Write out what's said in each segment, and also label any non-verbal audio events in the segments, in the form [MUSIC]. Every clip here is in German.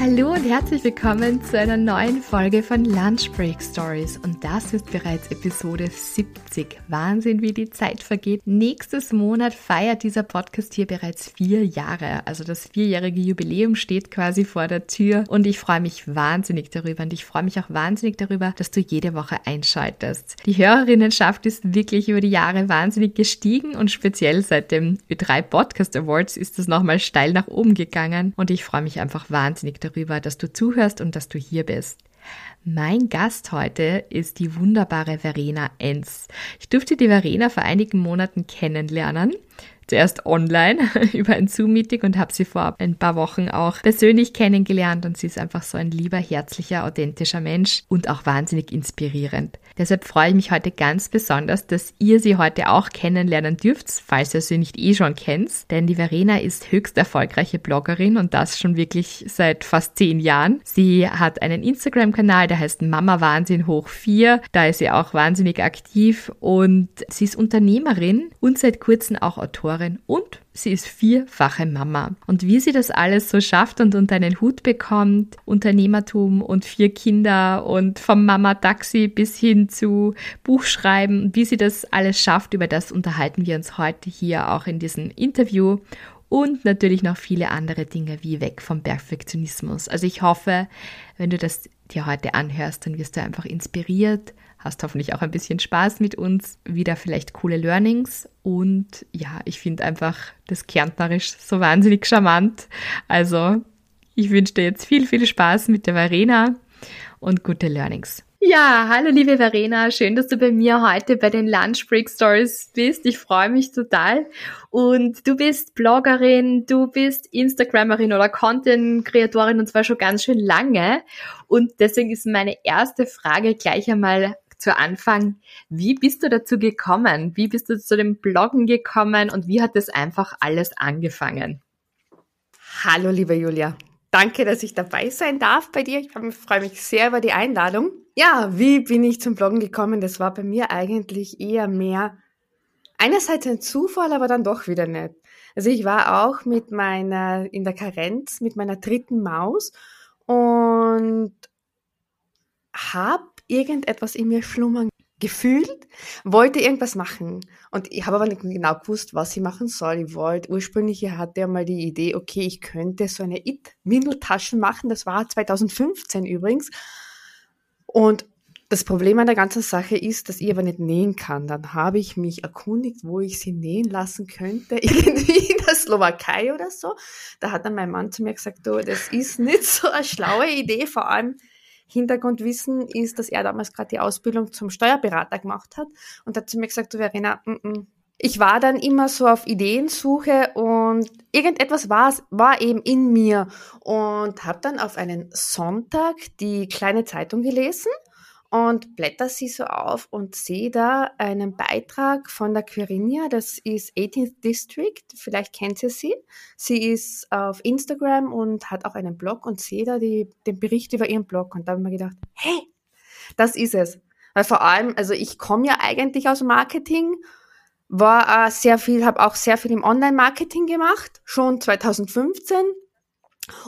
Hallo und herzlich willkommen zu einer neuen Folge von Lunch Break Stories. Und das ist bereits Episode 70. Wahnsinn, wie die Zeit vergeht. Nächstes Monat feiert dieser Podcast hier bereits vier Jahre. Also das vierjährige Jubiläum steht quasi vor der Tür. Und ich freue mich wahnsinnig darüber. Und ich freue mich auch wahnsinnig darüber, dass du jede Woche einschaltest. Die Hörerinnenschaft ist wirklich über die Jahre wahnsinnig gestiegen und speziell seit dem Ö3 Podcast Awards ist es nochmal steil nach oben gegangen. Und ich freue mich einfach wahnsinnig darüber darüber, dass du zuhörst und dass du hier bist. Mein Gast heute ist die wunderbare Verena Enz. Ich durfte die Verena vor einigen Monaten kennenlernen zuerst online [LAUGHS] über ein Zoom-Meeting und habe sie vor ein paar Wochen auch persönlich kennengelernt und sie ist einfach so ein lieber, herzlicher, authentischer Mensch und auch wahnsinnig inspirierend. Deshalb freue ich mich heute ganz besonders, dass ihr sie heute auch kennenlernen dürft, falls ihr sie nicht eh schon kennt, denn die Verena ist höchst erfolgreiche Bloggerin und das schon wirklich seit fast zehn Jahren. Sie hat einen Instagram-Kanal, der heißt Mama Wahnsinn hoch 4, da ist sie auch wahnsinnig aktiv und sie ist Unternehmerin und seit kurzem auch Autorin Autorin und sie ist vierfache Mama. Und wie sie das alles so schafft und unter einen Hut bekommt, Unternehmertum und vier Kinder und vom Mama-Taxi bis hin zu Buchschreiben, wie sie das alles schafft, über das unterhalten wir uns heute hier auch in diesem Interview und natürlich noch viele andere Dinge wie weg vom Perfektionismus. Also ich hoffe, wenn du das dir heute anhörst, dann wirst du einfach inspiriert, hast hoffentlich auch ein bisschen Spaß mit uns, wieder vielleicht coole Learnings und ja, ich finde einfach das Kärntnerisch so wahnsinnig charmant. Also ich wünsche dir jetzt viel, viel Spaß mit der Verena und gute Learnings. Ja, hallo liebe Verena, schön, dass du bei mir heute bei den Lunch Break Stories bist. Ich freue mich total. Und du bist Bloggerin, du bist Instagrammerin oder Content-Kreatorin und zwar schon ganz schön lange. Und deswegen ist meine erste Frage gleich einmal zu Anfang. Wie bist du dazu gekommen? Wie bist du zu dem Bloggen gekommen und wie hat das einfach alles angefangen? Hallo, liebe Julia. Danke, dass ich dabei sein darf bei dir. Ich freue mich sehr über die Einladung. Ja, wie bin ich zum Bloggen gekommen? Das war bei mir eigentlich eher mehr einerseits ein Zufall, aber dann doch wieder nicht. Also ich war auch mit meiner, in der Karenz mit meiner dritten Maus und habe irgendetwas in mir schlummern gefühlt, wollte irgendwas machen. Und ich habe aber nicht genau gewusst, was ich machen soll. Ich wollte, ursprünglich hatte er mal die Idee, okay, ich könnte so eine It-Windeltasche machen. Das war 2015 übrigens. Und das Problem an der ganzen Sache ist, dass ich aber nicht nähen kann. Dann habe ich mich erkundigt, wo ich sie nähen lassen könnte. [LAUGHS] Irgendwie in der Slowakei oder so. Da hat dann mein Mann zu mir gesagt, du, das ist nicht so eine schlaue Idee, vor allem Hintergrundwissen ist, dass er damals gerade die Ausbildung zum Steuerberater gemacht hat und hat zu mir gesagt, du Verena, mm -mm. ich war dann immer so auf Ideensuche und irgendetwas war eben in mir und habe dann auf einen Sonntag die kleine Zeitung gelesen und blätter sie so auf und sehe da einen Beitrag von der Quirinia, das ist 18th District, vielleicht kennt ihr sie. Sie ist auf Instagram und hat auch einen Blog und sehe da die, den Bericht über ihren Blog und da habe ich mir gedacht, hey, das ist es. Weil vor allem, also ich komme ja eigentlich aus Marketing, war äh, sehr viel, habe auch sehr viel im Online-Marketing gemacht, schon 2015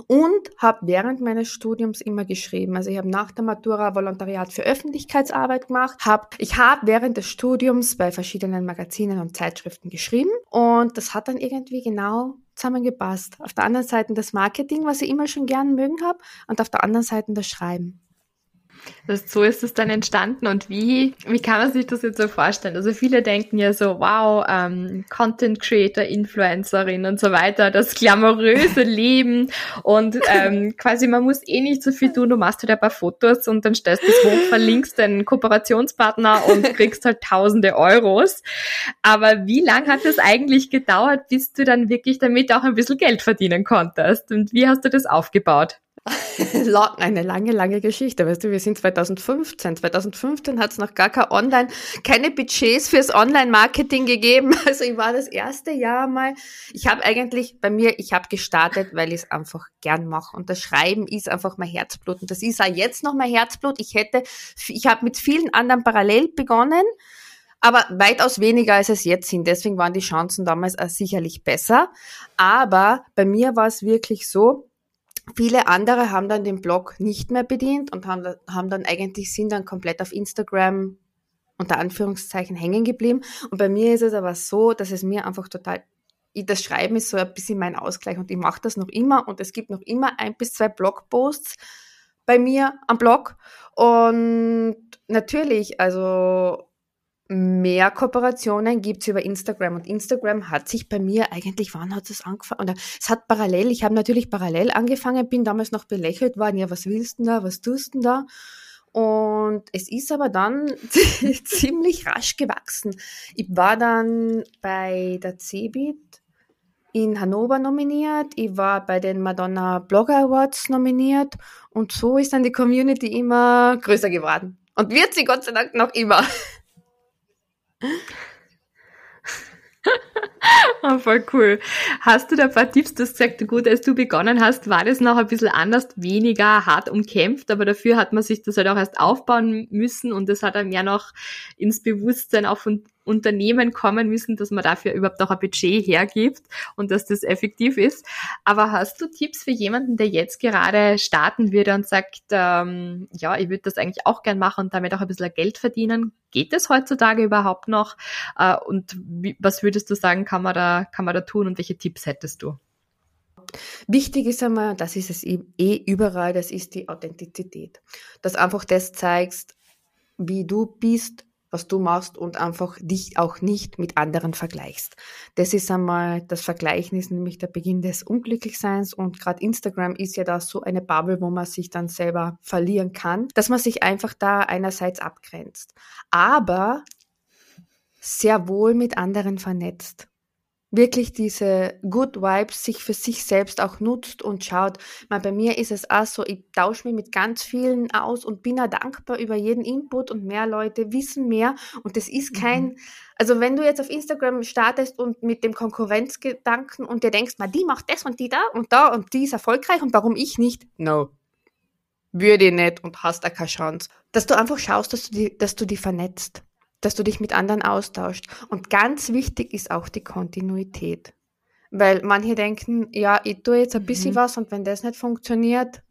und habe während meines Studiums immer geschrieben. Also ich habe nach der Matura Volontariat für Öffentlichkeitsarbeit gemacht. Hab, ich habe während des Studiums bei verschiedenen Magazinen und Zeitschriften geschrieben und das hat dann irgendwie genau zusammengepasst. Auf der anderen Seite das Marketing, was ich immer schon gern mögen habe und auf der anderen Seite das Schreiben. Das, so ist es dann entstanden und wie, wie kann man sich das jetzt so vorstellen? Also viele denken ja so, wow, ähm, Content Creator, Influencerin und so weiter, das glamouröse [LAUGHS] Leben und ähm, quasi man muss eh nicht so viel tun, du machst halt ein paar Fotos und dann stellst du es hoch, verlinkst deinen Kooperationspartner und [LAUGHS] kriegst halt tausende Euros. Aber wie lang hat es eigentlich gedauert, bis du dann wirklich damit auch ein bisschen Geld verdienen konntest? Und wie hast du das aufgebaut? [LAUGHS] eine lange, lange Geschichte. Weißt du, wir sind 2015. 2015 hat es noch gar kein Online, keine Budgets fürs Online-Marketing gegeben. [LAUGHS] Also ich war das erste Jahr mal. Ich habe eigentlich bei mir, ich habe gestartet, weil ich es einfach gern mache. Und das Schreiben ist einfach mein Herzblut. Und das ist auch jetzt noch mein Herzblut. Ich hätte, ich habe mit vielen anderen parallel begonnen aber weitaus weniger als es jetzt sind. Deswegen waren die Chancen damals auch sicherlich besser. Aber bei mir war es wirklich so, Viele andere haben dann den Blog nicht mehr bedient und haben, haben dann eigentlich sind dann komplett auf Instagram unter Anführungszeichen hängen geblieben. Und bei mir ist es aber so, dass es mir einfach total, das Schreiben ist so ein bisschen mein Ausgleich und ich mache das noch immer und es gibt noch immer ein bis zwei Blogposts bei mir am Blog. Und natürlich, also mehr Kooperationen gibt's über Instagram und Instagram hat sich bei mir eigentlich, wann hat es angefangen? Oder es hat parallel, ich habe natürlich parallel angefangen, bin damals noch belächelt worden, ja, was willst du da, was tust du da? Und es ist aber dann [LAUGHS] ziemlich rasch gewachsen. Ich war dann bei der CeBIT in Hannover nominiert, ich war bei den Madonna Blogger Awards nominiert und so ist dann die Community immer größer geworden. Und wird sie Gott sei Dank noch immer. Oh, voll cool. Hast du da ein paar Tipps? Du hast gesagt, gut, als du begonnen hast, war das noch ein bisschen anders, weniger hart umkämpft, aber dafür hat man sich das halt auch erst aufbauen müssen und das hat einem ja noch ins Bewusstsein auch von Unternehmen kommen müssen, dass man dafür überhaupt noch ein Budget hergibt und dass das effektiv ist. Aber hast du Tipps für jemanden, der jetzt gerade starten würde und sagt, ähm, ja, ich würde das eigentlich auch gern machen und damit auch ein bisschen Geld verdienen? Geht das heutzutage überhaupt noch? Äh, und wie, was würdest du sagen, kann man da, kann man da tun und welche Tipps hättest du? Wichtig ist einmal, das ist es eh überall, das ist die Authentizität. Dass einfach das zeigst, wie du bist, was du machst und einfach dich auch nicht mit anderen vergleichst. Das ist einmal, das Vergleichen ist nämlich der Beginn des Unglücklichseins und gerade Instagram ist ja da so eine Bubble, wo man sich dann selber verlieren kann, dass man sich einfach da einerseits abgrenzt, aber sehr wohl mit anderen vernetzt wirklich diese Good Vibes sich für sich selbst auch nutzt und schaut. Mal bei mir ist es auch so, ich tausche mich mit ganz vielen aus und bin auch dankbar über jeden Input und mehr Leute wissen mehr und das ist kein, mhm. also wenn du jetzt auf Instagram startest und mit dem Konkurrenzgedanken und dir denkst, mal die macht das und die da und da und die ist erfolgreich und warum ich nicht? No. Würde ich nicht und hast auch keine Chance. Dass du einfach schaust, dass du die, dass du die vernetzt dass du dich mit anderen austauscht. Und ganz wichtig ist auch die Kontinuität. Weil manche denken, ja, ich tue jetzt ein bisschen mhm. was und wenn das nicht funktioniert,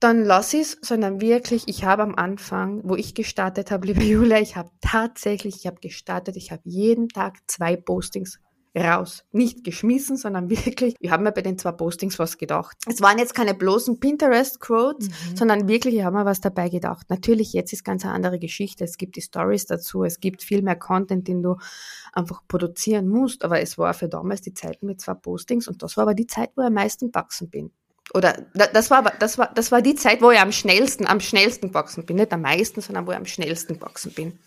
dann lass es, sondern wirklich, ich habe am Anfang, wo ich gestartet habe, [LAUGHS] liebe Julia, ich habe tatsächlich, ich habe gestartet, ich habe jeden Tag zwei Postings raus. Nicht geschmissen, sondern [LAUGHS] wirklich, wir haben mir bei den zwei Postings was gedacht. Es waren jetzt keine bloßen Pinterest-Quotes, mhm. sondern wirklich, wir haben mir was dabei gedacht. Natürlich, jetzt ist ganz eine andere Geschichte. Es gibt die Stories dazu, es gibt viel mehr Content, den du einfach produzieren musst. Aber es war für damals die Zeit mit zwei Postings und das war aber die Zeit, wo ich am meisten gewachsen bin. Oder das war, das war, das war die Zeit, wo ich am schnellsten, am schnellsten gewachsen bin. Nicht am meisten, sondern wo ich am schnellsten gewachsen bin.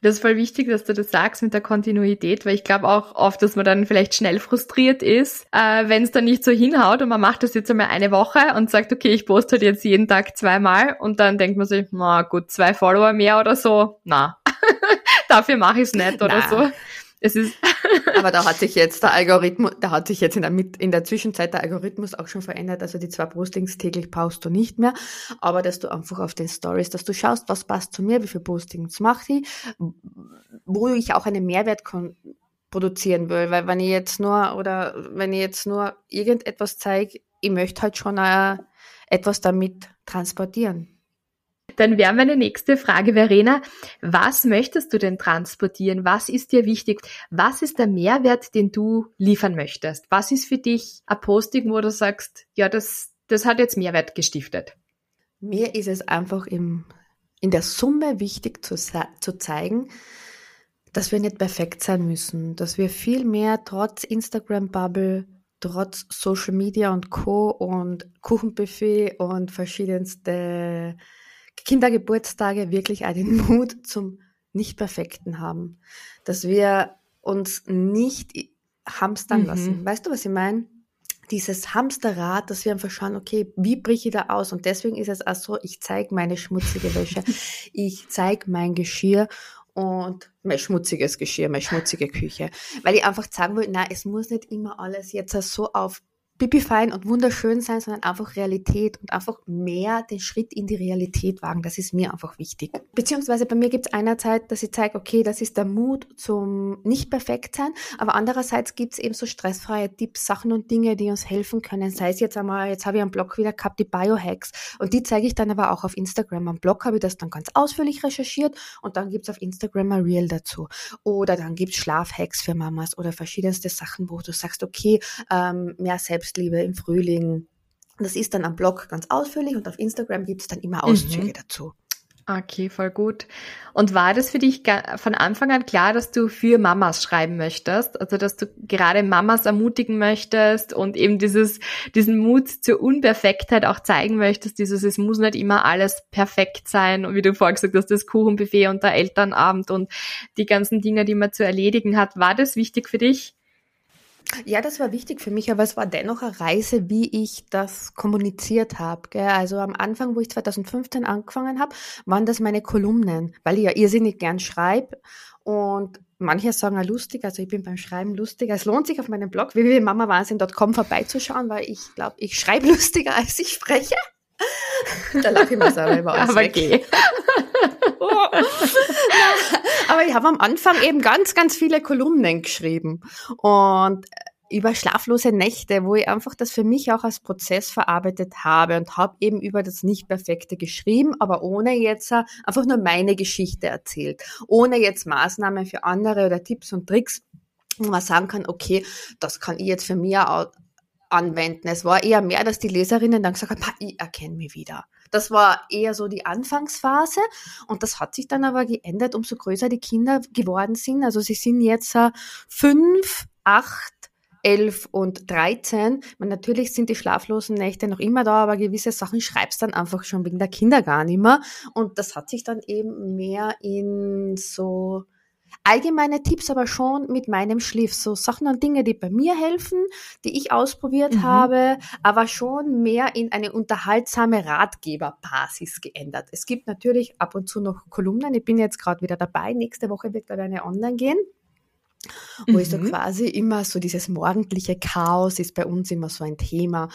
Das ist voll wichtig, dass du das sagst mit der Kontinuität, weil ich glaube auch oft, dass man dann vielleicht schnell frustriert ist, äh, wenn es dann nicht so hinhaut und man macht das jetzt einmal eine Woche und sagt, okay, ich poste halt jetzt jeden Tag zweimal und dann denkt man sich, na gut, zwei Follower mehr oder so, na, [LAUGHS] dafür mache ich es nicht oder na. so. Es ist [LAUGHS] Aber da hat sich jetzt der Algorithmus, da hat sich jetzt in der, in der Zwischenzeit der Algorithmus auch schon verändert. Also die zwei Postings täglich paust du nicht mehr, aber dass du einfach auf den Stories, dass du schaust, was passt zu mir, wie viele Postings mache ich, wo ich auch einen Mehrwert produzieren will, weil wenn ich jetzt nur oder wenn ich jetzt nur irgendetwas zeige, ich möchte halt schon äh, etwas damit transportieren. Dann wäre meine nächste Frage, Verena, was möchtest du denn transportieren? Was ist dir wichtig? Was ist der Mehrwert, den du liefern möchtest? Was ist für dich ein Posting, wo du sagst, ja, das, das hat jetzt Mehrwert gestiftet? mir ist es einfach im, in der Summe wichtig zu, zu zeigen, dass wir nicht perfekt sein müssen, dass wir viel mehr trotz Instagram-Bubble, trotz Social Media und Co. und Kuchenbuffet und verschiedenste Kindergeburtstage wirklich auch den [LAUGHS] Mut zum Nicht-Perfekten haben. Dass wir uns nicht hamstern mhm. lassen. Weißt du, was ich meine? Dieses Hamsterrad, dass wir einfach schauen, okay, wie breche ich da aus? Und deswegen ist es auch so, ich zeige meine schmutzige Wäsche, [LAUGHS] ich zeige mein Geschirr und mein schmutziges Geschirr, meine schmutzige Küche. Weil ich einfach sagen will, na, es muss nicht immer alles jetzt so auf pipi-fein und wunderschön sein, sondern einfach Realität und einfach mehr den Schritt in die Realität wagen. Das ist mir einfach wichtig. Beziehungsweise bei mir gibt es einerseits, dass ich zeige, okay, das ist der Mut zum nicht perfekt sein, aber andererseits gibt es eben so stressfreie Tipps, Sachen und Dinge, die uns helfen können. Sei es jetzt einmal, jetzt habe ich am Blog wieder gehabt, die Biohacks und die zeige ich dann aber auch auf Instagram. Am Blog habe ich das dann ganz ausführlich recherchiert und dann gibt es auf Instagram ein Reel dazu. Oder dann gibt es Schlafhacks für Mamas oder verschiedenste Sachen, wo du sagst, okay, ähm, mehr selbst Selbstliebe im Frühling. Das ist dann am Blog ganz ausführlich und auf Instagram gibt es dann immer Auszüge mhm. dazu. Okay, voll gut. Und war das für dich von Anfang an klar, dass du für Mamas schreiben möchtest? Also, dass du gerade Mamas ermutigen möchtest und eben dieses, diesen Mut zur Unperfektheit auch zeigen möchtest, dieses, es muss nicht immer alles perfekt sein. Und wie du vorhin gesagt hast, das Kuchenbuffet und der Elternabend und die ganzen Dinge, die man zu erledigen hat. War das wichtig für dich? Ja, das war wichtig für mich, aber es war dennoch eine Reise, wie ich das kommuniziert habe. Also am Anfang, wo ich 2015 angefangen habe, waren das meine Kolumnen, weil ich ja irrsinnig gern schreibe und manche sagen ja lustig, also ich bin beim Schreiben lustig. Es lohnt sich auf meinem Blog www.mamawahnsinn.com vorbeizuschauen, weil ich glaube, ich schreibe [LAUGHS] lustiger, als ich spreche. da lache ich mir selber [LAUGHS] aus. Aber okay. [LAUGHS] Aber ich habe am Anfang eben ganz, ganz viele Kolumnen geschrieben und über schlaflose Nächte, wo ich einfach das für mich auch als Prozess verarbeitet habe und habe eben über das Nicht-Perfekte geschrieben, aber ohne jetzt einfach nur meine Geschichte erzählt, ohne jetzt Maßnahmen für andere oder Tipps und Tricks, wo man sagen kann, okay, das kann ich jetzt für mich anwenden. Es war eher mehr, dass die Leserinnen dann gesagt haben, ich erkenne mich wieder. Das war eher so die Anfangsphase und das hat sich dann aber geändert, umso größer die Kinder geworden sind. Also sie sind jetzt äh, fünf, acht, elf und dreizehn. Man, natürlich sind die schlaflosen Nächte noch immer da, aber gewisse Sachen schreibst dann einfach schon wegen der Kinder gar nicht mehr. Und das hat sich dann eben mehr in so allgemeine Tipps aber schon mit meinem Schliff. So Sachen und Dinge, die bei mir helfen, die ich ausprobiert mhm. habe, aber schon mehr in eine unterhaltsame Ratgeberbasis geändert. Es gibt natürlich ab und zu noch Kolumnen. Ich bin jetzt gerade wieder dabei. Nächste Woche wird da eine online gehen wo mhm. ich so mhm. quasi immer so dieses morgendliche Chaos ist bei uns immer so ein Thema,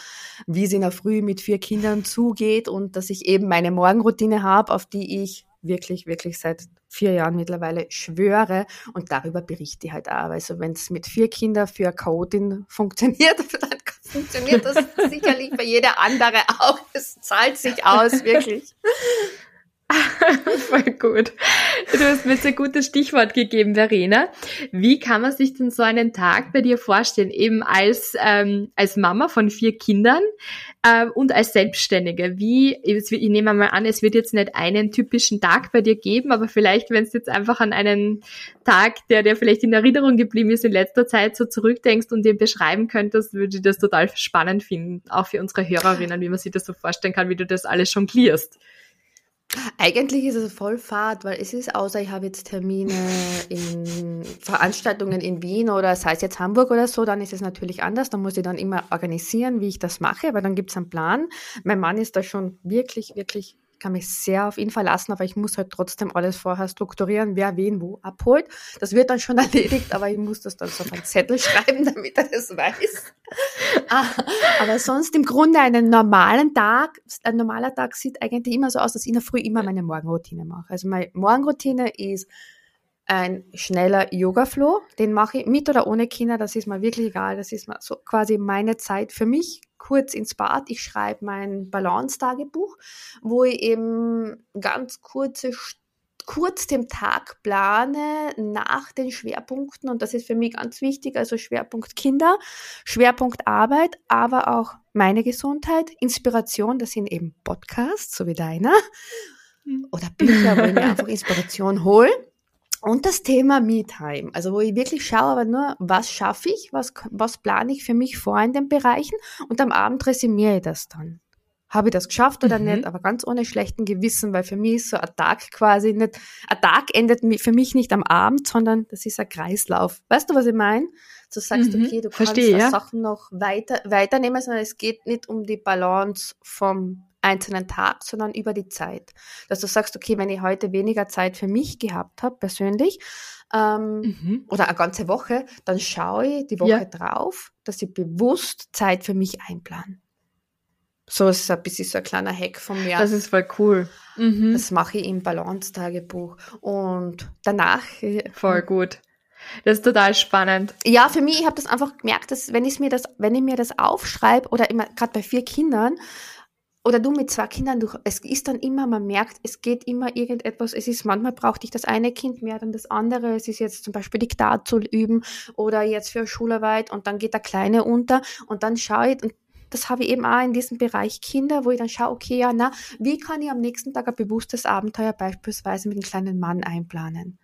wie es in der Früh mit vier Kindern zugeht und dass ich eben meine Morgenroutine habe, auf die ich wirklich, wirklich seit vier Jahren mittlerweile schwöre und darüber berichte ich halt auch. Also wenn es mit vier Kindern für eine Chaotin funktioniert, [LAUGHS] dann funktioniert das sicherlich bei jeder andere auch. Es zahlt sich aus, wirklich. [LAUGHS] Voll gut. Du hast mir jetzt ein gutes Stichwort gegeben, Verena. Wie kann man sich denn so einen Tag bei dir vorstellen? Eben als, ähm, als Mama von vier Kindern ähm, und als Selbstständige. Wie, ich nehme mal an, es wird jetzt nicht einen typischen Tag bei dir geben, aber vielleicht, wenn du jetzt einfach an einen Tag, der dir vielleicht in Erinnerung geblieben ist in letzter Zeit, so zurückdenkst und dir beschreiben könntest, würde ich das total spannend finden, auch für unsere Hörerinnen, wie man sich das so vorstellen kann, wie du das alles jonglierst. Eigentlich ist es voll fad, weil es ist, außer ich habe jetzt Termine in Veranstaltungen in Wien oder sei es jetzt Hamburg oder so, dann ist es natürlich anders. Da muss ich dann immer organisieren, wie ich das mache, aber dann gibt es einen Plan. Mein Mann ist da schon wirklich, wirklich kann mich sehr auf ihn verlassen, aber ich muss halt trotzdem alles vorher strukturieren, wer wen wo abholt. Das wird dann schon [LAUGHS] erledigt, aber ich muss das dann so auf einen Zettel schreiben, [LAUGHS] damit er das weiß. Ah, aber sonst im Grunde einen normalen Tag, ein normaler Tag sieht eigentlich immer so aus, dass ich in der Früh immer meine Morgenroutine mache. Also meine Morgenroutine ist ein schneller Yoga-Flow. Den mache ich mit oder ohne Kinder, das ist mir wirklich egal. Das ist mal so quasi meine Zeit für mich kurz ins Bad. Ich schreibe mein Balance-Tagebuch, wo ich eben ganz kurze kurz den Tag plane nach den Schwerpunkten und das ist für mich ganz wichtig, also Schwerpunkt Kinder, Schwerpunkt Arbeit, aber auch meine Gesundheit, Inspiration, das sind eben Podcasts, so wie deiner, hm. oder Bücher, wo ich mir [LAUGHS] einfach Inspiration hole. Und das Thema Me-Time, also wo ich wirklich schaue, aber nur, was schaffe ich, was, was plane ich für mich vor in den Bereichen und am Abend resümiere ich das dann. Habe ich das geschafft oder mhm. nicht, aber ganz ohne schlechten Gewissen, weil für mich ist so ein Tag quasi nicht, ein Tag endet für mich nicht am Abend, sondern das ist ein Kreislauf. Weißt du, was ich meine? Du sagst, mhm. okay, du kannst Verstehe, ja. Sachen noch weiter, weiternehmen, sondern es geht nicht um die Balance vom einzelnen Tag, sondern über die Zeit. Dass du sagst, okay, wenn ich heute weniger Zeit für mich gehabt habe, persönlich, ähm, mhm. oder eine ganze Woche, dann schaue ich die Woche ja. drauf, dass ich bewusst Zeit für mich einplan. So ist es ein bisschen so ein kleiner Hack von mir. Das ist voll cool. Mhm. Das mache ich im Balance-Tagebuch. Und danach. Äh, voll gut. Das ist total spannend. Ja, für mich, ich habe das einfach gemerkt, dass wenn ich mir das, wenn ich mir das aufschreibe, oder immer gerade bei vier Kindern, oder du mit zwei Kindern, du, es ist dann immer, man merkt, es geht immer irgendetwas, es ist, manchmal braucht dich das eine Kind mehr dann das andere, es ist jetzt zum Beispiel Diktat zu üben oder jetzt für Schularbeit und dann geht der Kleine unter und dann schaue ich, und das habe ich eben auch in diesem Bereich Kinder, wo ich dann schaue, okay, ja, na, wie kann ich am nächsten Tag ein bewusstes Abenteuer beispielsweise mit einem kleinen Mann einplanen?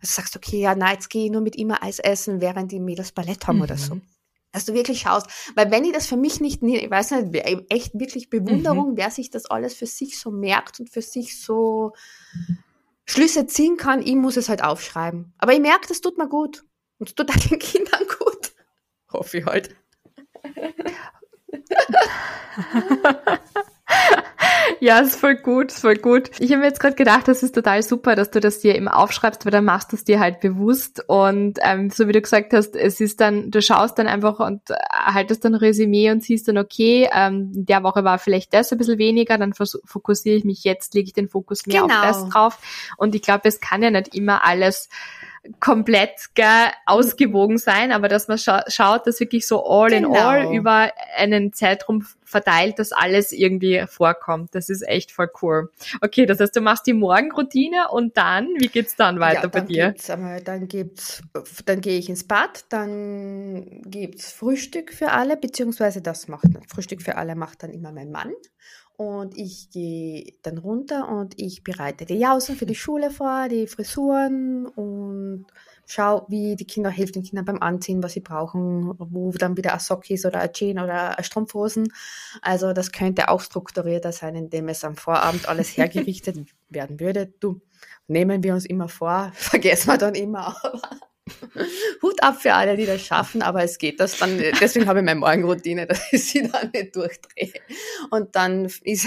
Also sagst, okay, ja, na, jetzt gehe ich nur mit ihm Eis essen, während die Mädels Ballett haben mhm. oder so dass du wirklich schaust. Weil wenn ich das für mich nicht, ich weiß nicht, echt wirklich Bewunderung, mhm. wer sich das alles für sich so merkt und für sich so Schlüsse ziehen kann, ich muss es halt aufschreiben. Aber ich merke, das tut mir gut. Und es tut auch den Kindern gut. Hoffe ich halt. [LAUGHS] Ja, ist voll gut, ist voll gut. Ich habe mir jetzt gerade gedacht, das ist total super, dass du das dir eben aufschreibst, weil dann machst du es dir halt bewusst und ähm, so wie du gesagt hast, es ist dann, du schaust dann einfach und äh, haltest dann ein Resümee und siehst dann, okay, ähm, der Woche war vielleicht das ein bisschen weniger, dann fokussiere ich mich jetzt, lege ich den Fokus mehr genau. auf das drauf und ich glaube, es kann ja nicht immer alles komplett gell, ausgewogen sein, aber dass man scha schaut, dass wirklich so all genau. in all über einen Zeitraum verteilt, dass alles irgendwie vorkommt. Das ist echt voll cool. Okay, das heißt, du machst die Morgenroutine und dann, wie geht's dann weiter ja, bei dir? Gibt's einmal, dann gibt's, dann gehe ich ins Bad, dann gibt's Frühstück für alle, beziehungsweise das macht, Frühstück für alle macht dann immer mein Mann und ich gehe dann runter und ich bereite die Jausen für die Schule vor, die Frisuren und schaue, wie die Kinder, hilft den Kindern beim Anziehen, was sie brauchen, wo dann wieder ein Sock ist oder ein Jean oder ein Strumpfhosen. Also das könnte auch strukturierter sein, indem es am Vorabend alles hergerichtet [LAUGHS] werden würde. Du, nehmen wir uns immer vor, [LAUGHS] vergessen wir dann immer, Hut ab für alle, die das schaffen, aber es geht das dann, deswegen habe ich meine Morgenroutine, dass ich sie [LAUGHS] dann nicht durchdrehe. Und dann ist,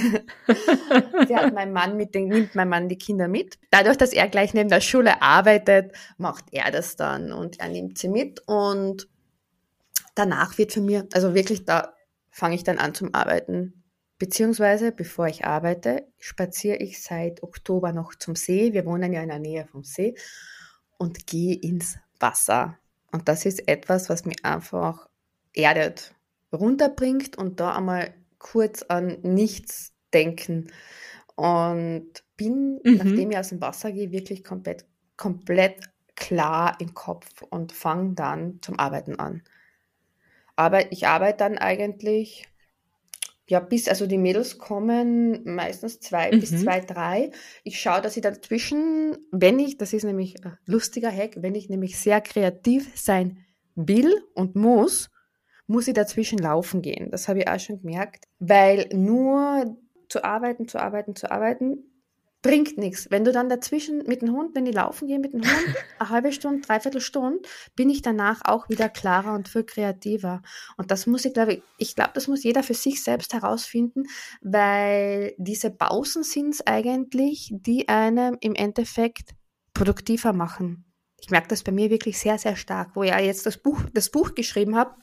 fährt mein Mann mit den, nimmt mein Mann die Kinder mit. Dadurch, dass er gleich neben der Schule arbeitet, macht er das dann und er nimmt sie mit und danach wird für mir, also wirklich da fange ich dann an zum Arbeiten. Beziehungsweise, bevor ich arbeite, spaziere ich seit Oktober noch zum See. Wir wohnen ja in der Nähe vom See und gehe ins Wasser. Und das ist etwas, was mich einfach erdet, runterbringt und da einmal kurz an nichts denken. Und bin, mhm. nachdem ich aus dem Wasser gehe, wirklich komplett, komplett klar im Kopf und fange dann zum Arbeiten an. Aber ich arbeite dann eigentlich ja, bis, also die Mädels kommen meistens zwei mhm. bis zwei, drei. Ich schaue, dass ich dazwischen, wenn ich, das ist nämlich ein lustiger Hack, wenn ich nämlich sehr kreativ sein will und muss, muss ich dazwischen laufen gehen. Das habe ich auch schon gemerkt, weil nur zu arbeiten, zu arbeiten, zu arbeiten, bringt nichts. Wenn du dann dazwischen mit dem Hund, wenn ich laufen gehe mit dem Hund, [LAUGHS] eine halbe Stunde, dreiviertel Stunde, bin ich danach auch wieder klarer und viel kreativer. Und das muss ich, glaube ich, ich glaube, das muss jeder für sich selbst herausfinden, weil diese Pausen sind es eigentlich, die einem im Endeffekt produktiver machen. Ich merke das bei mir wirklich sehr, sehr stark, wo ich ja jetzt das Buch, das Buch geschrieben habe,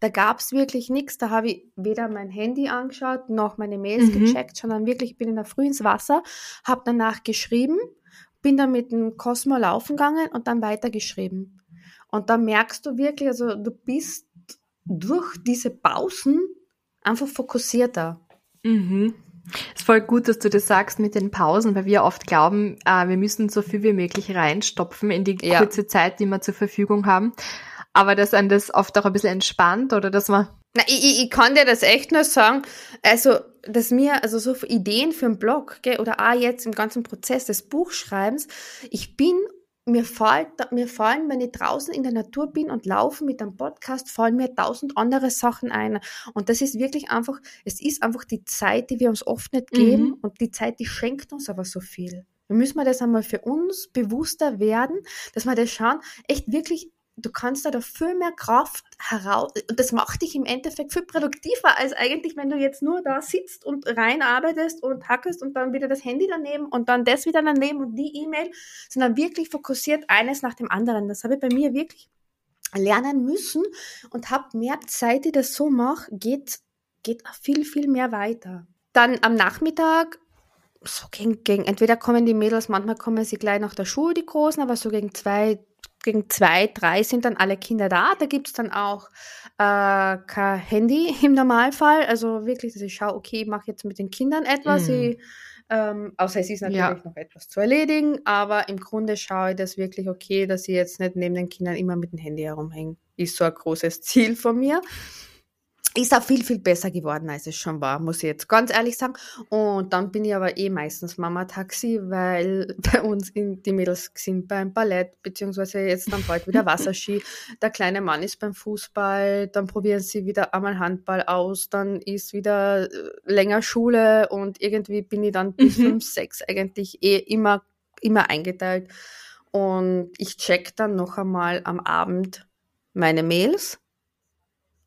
da gab es wirklich nichts. Da habe ich weder mein Handy angeschaut, noch meine Mails mhm. gecheckt, sondern wirklich, ich bin in der Früh ins Wasser, habe danach geschrieben, bin dann mit dem Cosmo laufen gegangen und dann weitergeschrieben. Und da merkst du wirklich, also du bist durch diese Pausen einfach fokussierter. Mhm. Es ist voll gut, dass du das sagst mit den Pausen, weil wir oft glauben, äh, wir müssen so viel wie möglich reinstopfen in die ja. kurze Zeit, die wir zur Verfügung haben aber dass einen das oft auch ein bisschen entspannt oder dass man Na, ich, ich, ich kann dir das echt nur sagen, also, dass mir, also so Ideen für einen Blog, gell, oder auch jetzt im ganzen Prozess des Buchschreibens, ich bin mir, fällt, mir fallen, wenn ich draußen in der Natur bin und laufe mit einem Podcast, fallen mir tausend andere Sachen ein. Und das ist wirklich einfach, es ist einfach die Zeit, die wir uns oft nicht geben mhm. und die Zeit, die schenkt uns aber so viel. Da müssen wir das einmal für uns bewusster werden, dass wir das schauen, echt wirklich du kannst da viel mehr Kraft heraus, und das macht dich im Endeffekt viel produktiver, als eigentlich, wenn du jetzt nur da sitzt und reinarbeitest und hackest und dann wieder das Handy daneben und dann das wieder daneben und die E-Mail, sondern wirklich fokussiert eines nach dem anderen. Das habe ich bei mir wirklich lernen müssen und habe mehr Zeit, die das so mache, geht, geht viel, viel mehr weiter. Dann am Nachmittag so gegen, gegen, entweder kommen die Mädels, manchmal kommen sie gleich nach der Schule, die Großen, aber so gegen zwei, gegen zwei, drei sind dann alle Kinder da. Da gibt es dann auch äh, kein Handy [LAUGHS] im Normalfall. Also wirklich, dass ich schaue, okay, ich mache jetzt mit den Kindern etwas. Mm. Ich, ähm, außer es ist natürlich ja. noch etwas zu erledigen, aber im Grunde schaue ich das wirklich okay, dass ich jetzt nicht neben den Kindern immer mit dem Handy herumhänge. Ist so ein großes Ziel von mir ist auch viel, viel besser geworden, als es schon war, muss ich jetzt ganz ehrlich sagen. Und dann bin ich aber eh meistens Mama-Taxi, weil [LAUGHS] bei uns in, die Mädels sind beim Ballett, beziehungsweise jetzt dann bald wieder [LAUGHS] Wasserski. Der kleine Mann ist beim Fußball, dann probieren sie wieder einmal Handball aus, dann ist wieder äh, länger Schule und irgendwie bin ich dann bis mhm. fünf, sechs eigentlich eh immer, immer eingeteilt. Und ich check dann noch einmal am Abend meine Mails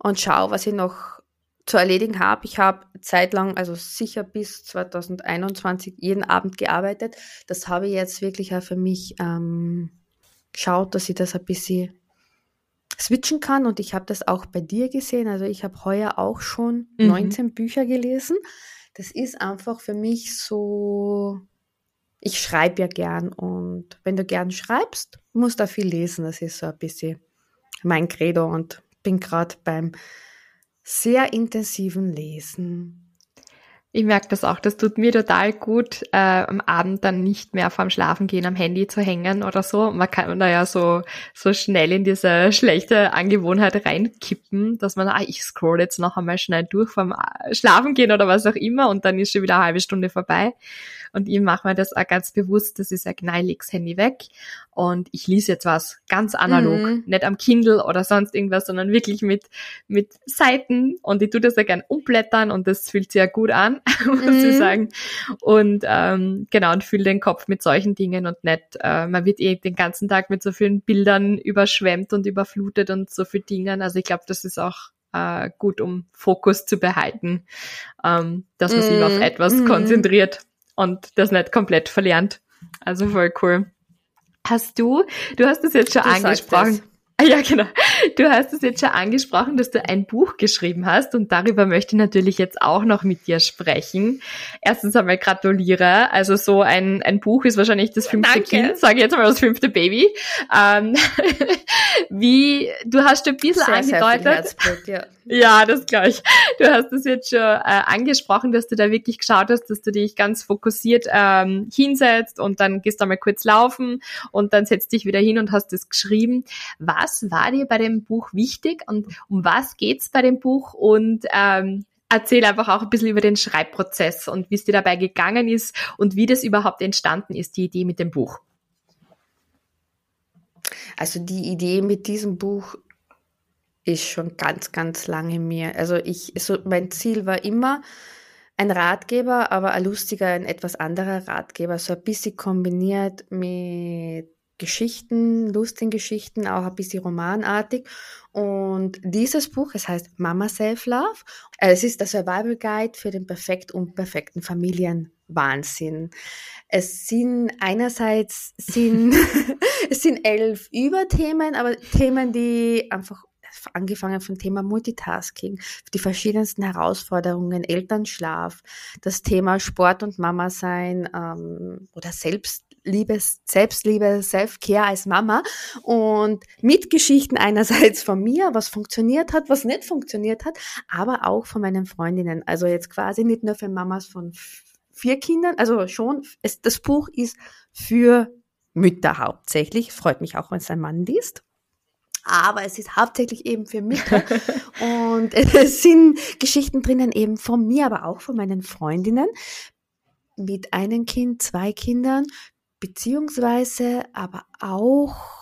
und schaue, was ich noch zu erledigen habe. Ich habe zeitlang, also sicher bis 2021, jeden Abend gearbeitet. Das habe ich jetzt wirklich auch für mich ähm, geschaut, dass ich das ein bisschen switchen kann. Und ich habe das auch bei dir gesehen. Also ich habe heuer auch schon mhm. 19 Bücher gelesen. Das ist einfach für mich so, ich schreibe ja gern und wenn du gern schreibst, musst du viel lesen. Das ist so ein bisschen mein Credo und bin gerade beim sehr intensiven Lesen. Ich merke das auch. Das tut mir total gut, äh, am Abend dann nicht mehr vorm Schlafengehen am Handy zu hängen oder so. Man kann da ja so, so schnell in diese schlechte Angewohnheit reinkippen, dass man, ah, ich scroll jetzt noch einmal schnell durch vorm Schlafengehen oder was auch immer und dann ist schon wieder eine halbe Stunde vorbei. Und ich mache mir das auch ganz bewusst, dass ich sage, nein, leg's Handy weg und ich lese jetzt was ganz analog, mhm. nicht am Kindle oder sonst irgendwas, sondern wirklich mit, mit Seiten und ich tue das ja gern umblättern und das fühlt sich ja gut an, [LAUGHS] muss mhm. ich sagen. Und ähm, genau, und fülle den Kopf mit solchen Dingen und nicht, äh, man wird eh den ganzen Tag mit so vielen Bildern überschwemmt und überflutet und so viel Dingen. Also ich glaube, das ist auch äh, gut, um Fokus zu behalten, ähm, dass man sich auf mhm. etwas mm. konzentriert und das nicht komplett verlernt. Also voll cool. Hast du, du hast es jetzt schon du angesprochen. [LAUGHS] Ja, genau. Du hast es jetzt schon angesprochen, dass du ein Buch geschrieben hast und darüber möchte ich natürlich jetzt auch noch mit dir sprechen. Erstens einmal gratuliere. Also so ein, ein Buch ist wahrscheinlich das fünfte Danke. Kind, sage ich jetzt mal das fünfte Baby. Ähm, [LAUGHS] wie, du hast ein bisschen sehr, angedeutet. Sehr ja. Ja, das glaube ich. Du hast es jetzt schon äh, angesprochen, dass du da wirklich geschaut hast, dass du dich ganz fokussiert ähm, hinsetzt und dann gehst du einmal kurz laufen und dann setzt dich wieder hin und hast es geschrieben. Was war dir bei dem Buch wichtig und um was geht's bei dem Buch und ähm, erzähl einfach auch ein bisschen über den Schreibprozess und wie es dir dabei gegangen ist und wie das überhaupt entstanden ist, die Idee mit dem Buch. Also die Idee mit diesem Buch ist schon ganz, ganz lange mir. Also ich, so mein Ziel war immer ein Ratgeber, aber ein lustiger, ein etwas anderer Ratgeber, so ein bisschen kombiniert mit Geschichten, lustigen Geschichten, auch ein bisschen romanartig. Und dieses Buch, es heißt Mama Self Love. Es ist der Survival Guide für den perfekt unperfekten Familienwahnsinn. Es sind einerseits sind, [LAUGHS] es sind elf Überthemen, aber Themen, die einfach angefangen vom Thema Multitasking, die verschiedensten Herausforderungen, Elternschlaf, das Thema Sport und Mama sein ähm, oder selbst Liebe, Selbstliebe, Self-Care als Mama und mit Geschichten einerseits von mir, was funktioniert hat, was nicht funktioniert hat, aber auch von meinen Freundinnen. Also jetzt quasi nicht nur für Mamas von vier Kindern, also schon, es, das Buch ist für Mütter hauptsächlich, freut mich auch, wenn es ein Mann liest. Aber es ist hauptsächlich eben für Mütter. [LAUGHS] und [LAUGHS] es sind Geschichten drinnen eben von mir, aber auch von meinen Freundinnen mit einem Kind, zwei Kindern, beziehungsweise aber auch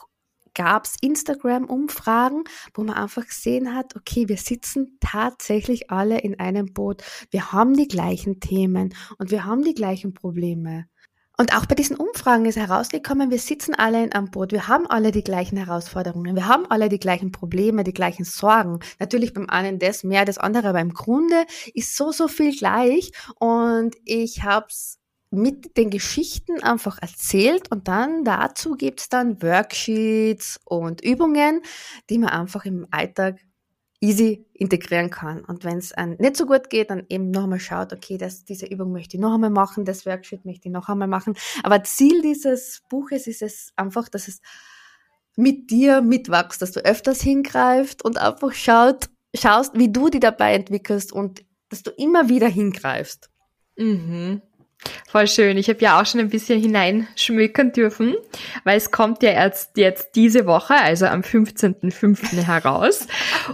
gab es Instagram-Umfragen, wo man einfach gesehen hat, okay, wir sitzen tatsächlich alle in einem Boot. Wir haben die gleichen Themen und wir haben die gleichen Probleme. Und auch bei diesen Umfragen ist herausgekommen, wir sitzen alle in einem Boot, wir haben alle die gleichen Herausforderungen, wir haben alle die gleichen Probleme, die gleichen Sorgen. Natürlich beim einen das mehr, das andere, aber im Grunde ist so, so viel gleich. Und ich habe es mit den Geschichten einfach erzählt und dann dazu gibt's dann Worksheets und Übungen, die man einfach im Alltag easy integrieren kann. Und wenn es nicht so gut geht, dann eben noch einmal schaut, okay, das, diese Übung möchte ich noch einmal machen, das Worksheet möchte ich noch einmal machen. Aber Ziel dieses Buches ist es einfach, dass es mit dir mitwächst, dass du öfters hingreifst und einfach schaut, schaust, wie du die dabei entwickelst und dass du immer wieder hingreifst. Mhm. Voll schön. Ich habe ja auch schon ein bisschen hineinschmökern dürfen, weil es kommt ja erst jetzt diese Woche, also am 15.05. heraus.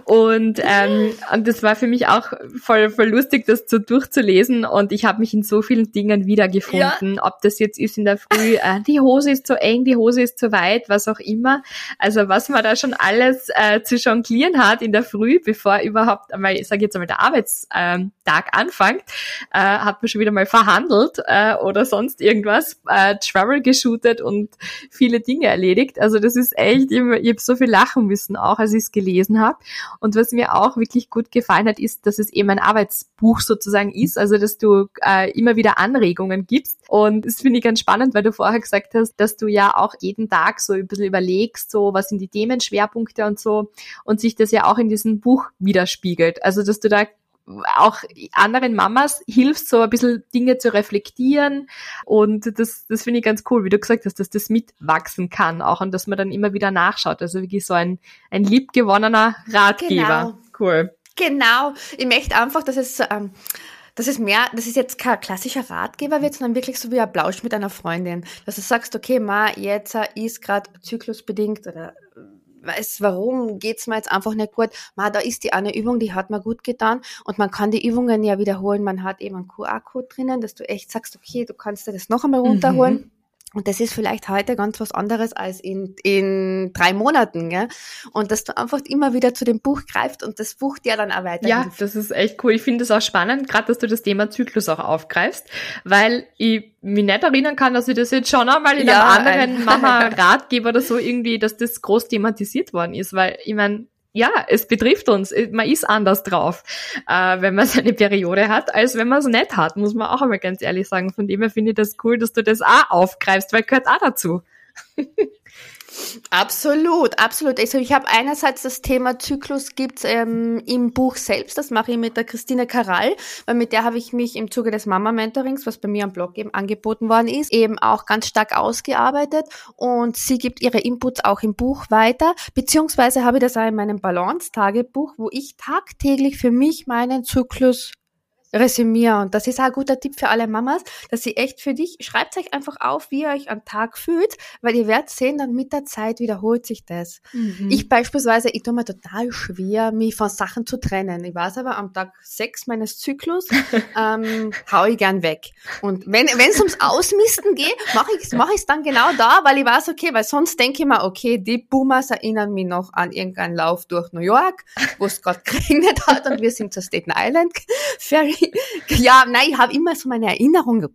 Und, ähm, und das war für mich auch voll, voll lustig, das so durchzulesen. Und ich habe mich in so vielen Dingen wiedergefunden. Ja. Ob das jetzt ist in der Früh, äh, die Hose ist zu eng, die Hose ist zu weit, was auch immer. Also was man da schon alles äh, zu jonglieren hat in der Früh, bevor überhaupt einmal, ich sage jetzt einmal, der Arbeitstag ähm, anfängt, äh, hat man schon wieder mal verhandelt äh, oder sonst irgendwas, äh, Travel geshootet und viele Dinge erledigt. Also das ist echt, ich, ich habe so viel lachen müssen, auch als ich es gelesen habe. Und was mir auch wirklich gut gefallen hat, ist, dass es eben ein Arbeitsbuch sozusagen ist, also dass du äh, immer wieder Anregungen gibst. Und das finde ich ganz spannend, weil du vorher gesagt hast, dass du ja auch jeden Tag so ein bisschen überlegst, so was sind die Themenschwerpunkte und so und sich das ja auch in diesem Buch widerspiegelt. Also dass du da auch anderen Mamas hilft, so ein bisschen Dinge zu reflektieren. Und das, das finde ich ganz cool, wie du gesagt hast, dass das mitwachsen kann auch und dass man dann immer wieder nachschaut. Also wirklich so ein, ein liebgewonnener Ratgeber. Genau. Cool. Genau. Ich möchte einfach, dass es, ähm, dass es mehr, das ist jetzt kein klassischer Ratgeber wird, sondern wirklich so wie ein Blausch mit einer Freundin. Dass du sagst, okay, ma, jetzt ist gerade zyklusbedingt oder weiß, warum geht's mir jetzt einfach nicht gut. Ma, da ist die eine Übung, die hat mir gut getan und man kann die Übungen ja wiederholen. Man hat eben einen QR-Code drinnen, dass du echt sagst, okay, du kannst dir das noch einmal runterholen. Mhm. Und das ist vielleicht heute ganz was anderes als in, in drei Monaten. Gell? Und dass du einfach immer wieder zu dem Buch greifst und das Buch dir dann auch weiterhilft. Ja, das ist echt cool. Ich finde es auch spannend, gerade dass du das Thema Zyklus auch aufgreifst, weil ich mich nicht erinnern kann, dass ich das jetzt schon einmal in ja, einem anderen Mama-Ratgeber oder so irgendwie, dass das groß thematisiert worden ist. Weil ich meine, ja, es betrifft uns. Man ist anders drauf, äh, wenn man [LAUGHS] seine Periode hat, als wenn man es nicht hat, muss man auch einmal ganz ehrlich sagen. Von dem her finde ich das cool, dass du das auch aufgreifst, weil gehört auch dazu. [LAUGHS] Absolut, absolut. Also ich habe einerseits das Thema Zyklus gibt's ähm, im Buch selbst, das mache ich mit der Christine Karall, weil mit der habe ich mich im Zuge des Mama-Mentorings, was bei mir am Blog eben angeboten worden ist, eben auch ganz stark ausgearbeitet und sie gibt ihre Inputs auch im Buch weiter, beziehungsweise habe ich das auch in meinem Balance-Tagebuch, wo ich tagtäglich für mich meinen Zyklus resümieren. Und das ist auch ein guter Tipp für alle Mamas, dass sie echt für dich, schreibt euch einfach auf, wie ihr euch am Tag fühlt, weil ihr werdet sehen, dann mit der Zeit wiederholt sich das. Mhm. Ich beispielsweise, ich tue mir total schwer, mich von Sachen zu trennen. Ich weiß aber, am Tag sechs meines Zyklus [LAUGHS] ähm, hau ich gern weg. Und wenn es ums Ausmisten geht, mache ich es mach ich's dann genau da, weil ich weiß, okay, weil sonst denke ich mir, okay, die Boomers erinnern mich noch an irgendeinen Lauf durch New York, wo es gerade [LAUGHS] geregnet hat und wir sind zur Staten Island [LAUGHS] Ferry [LAUGHS] ja, nein, ich habe immer so meine Erinnerungen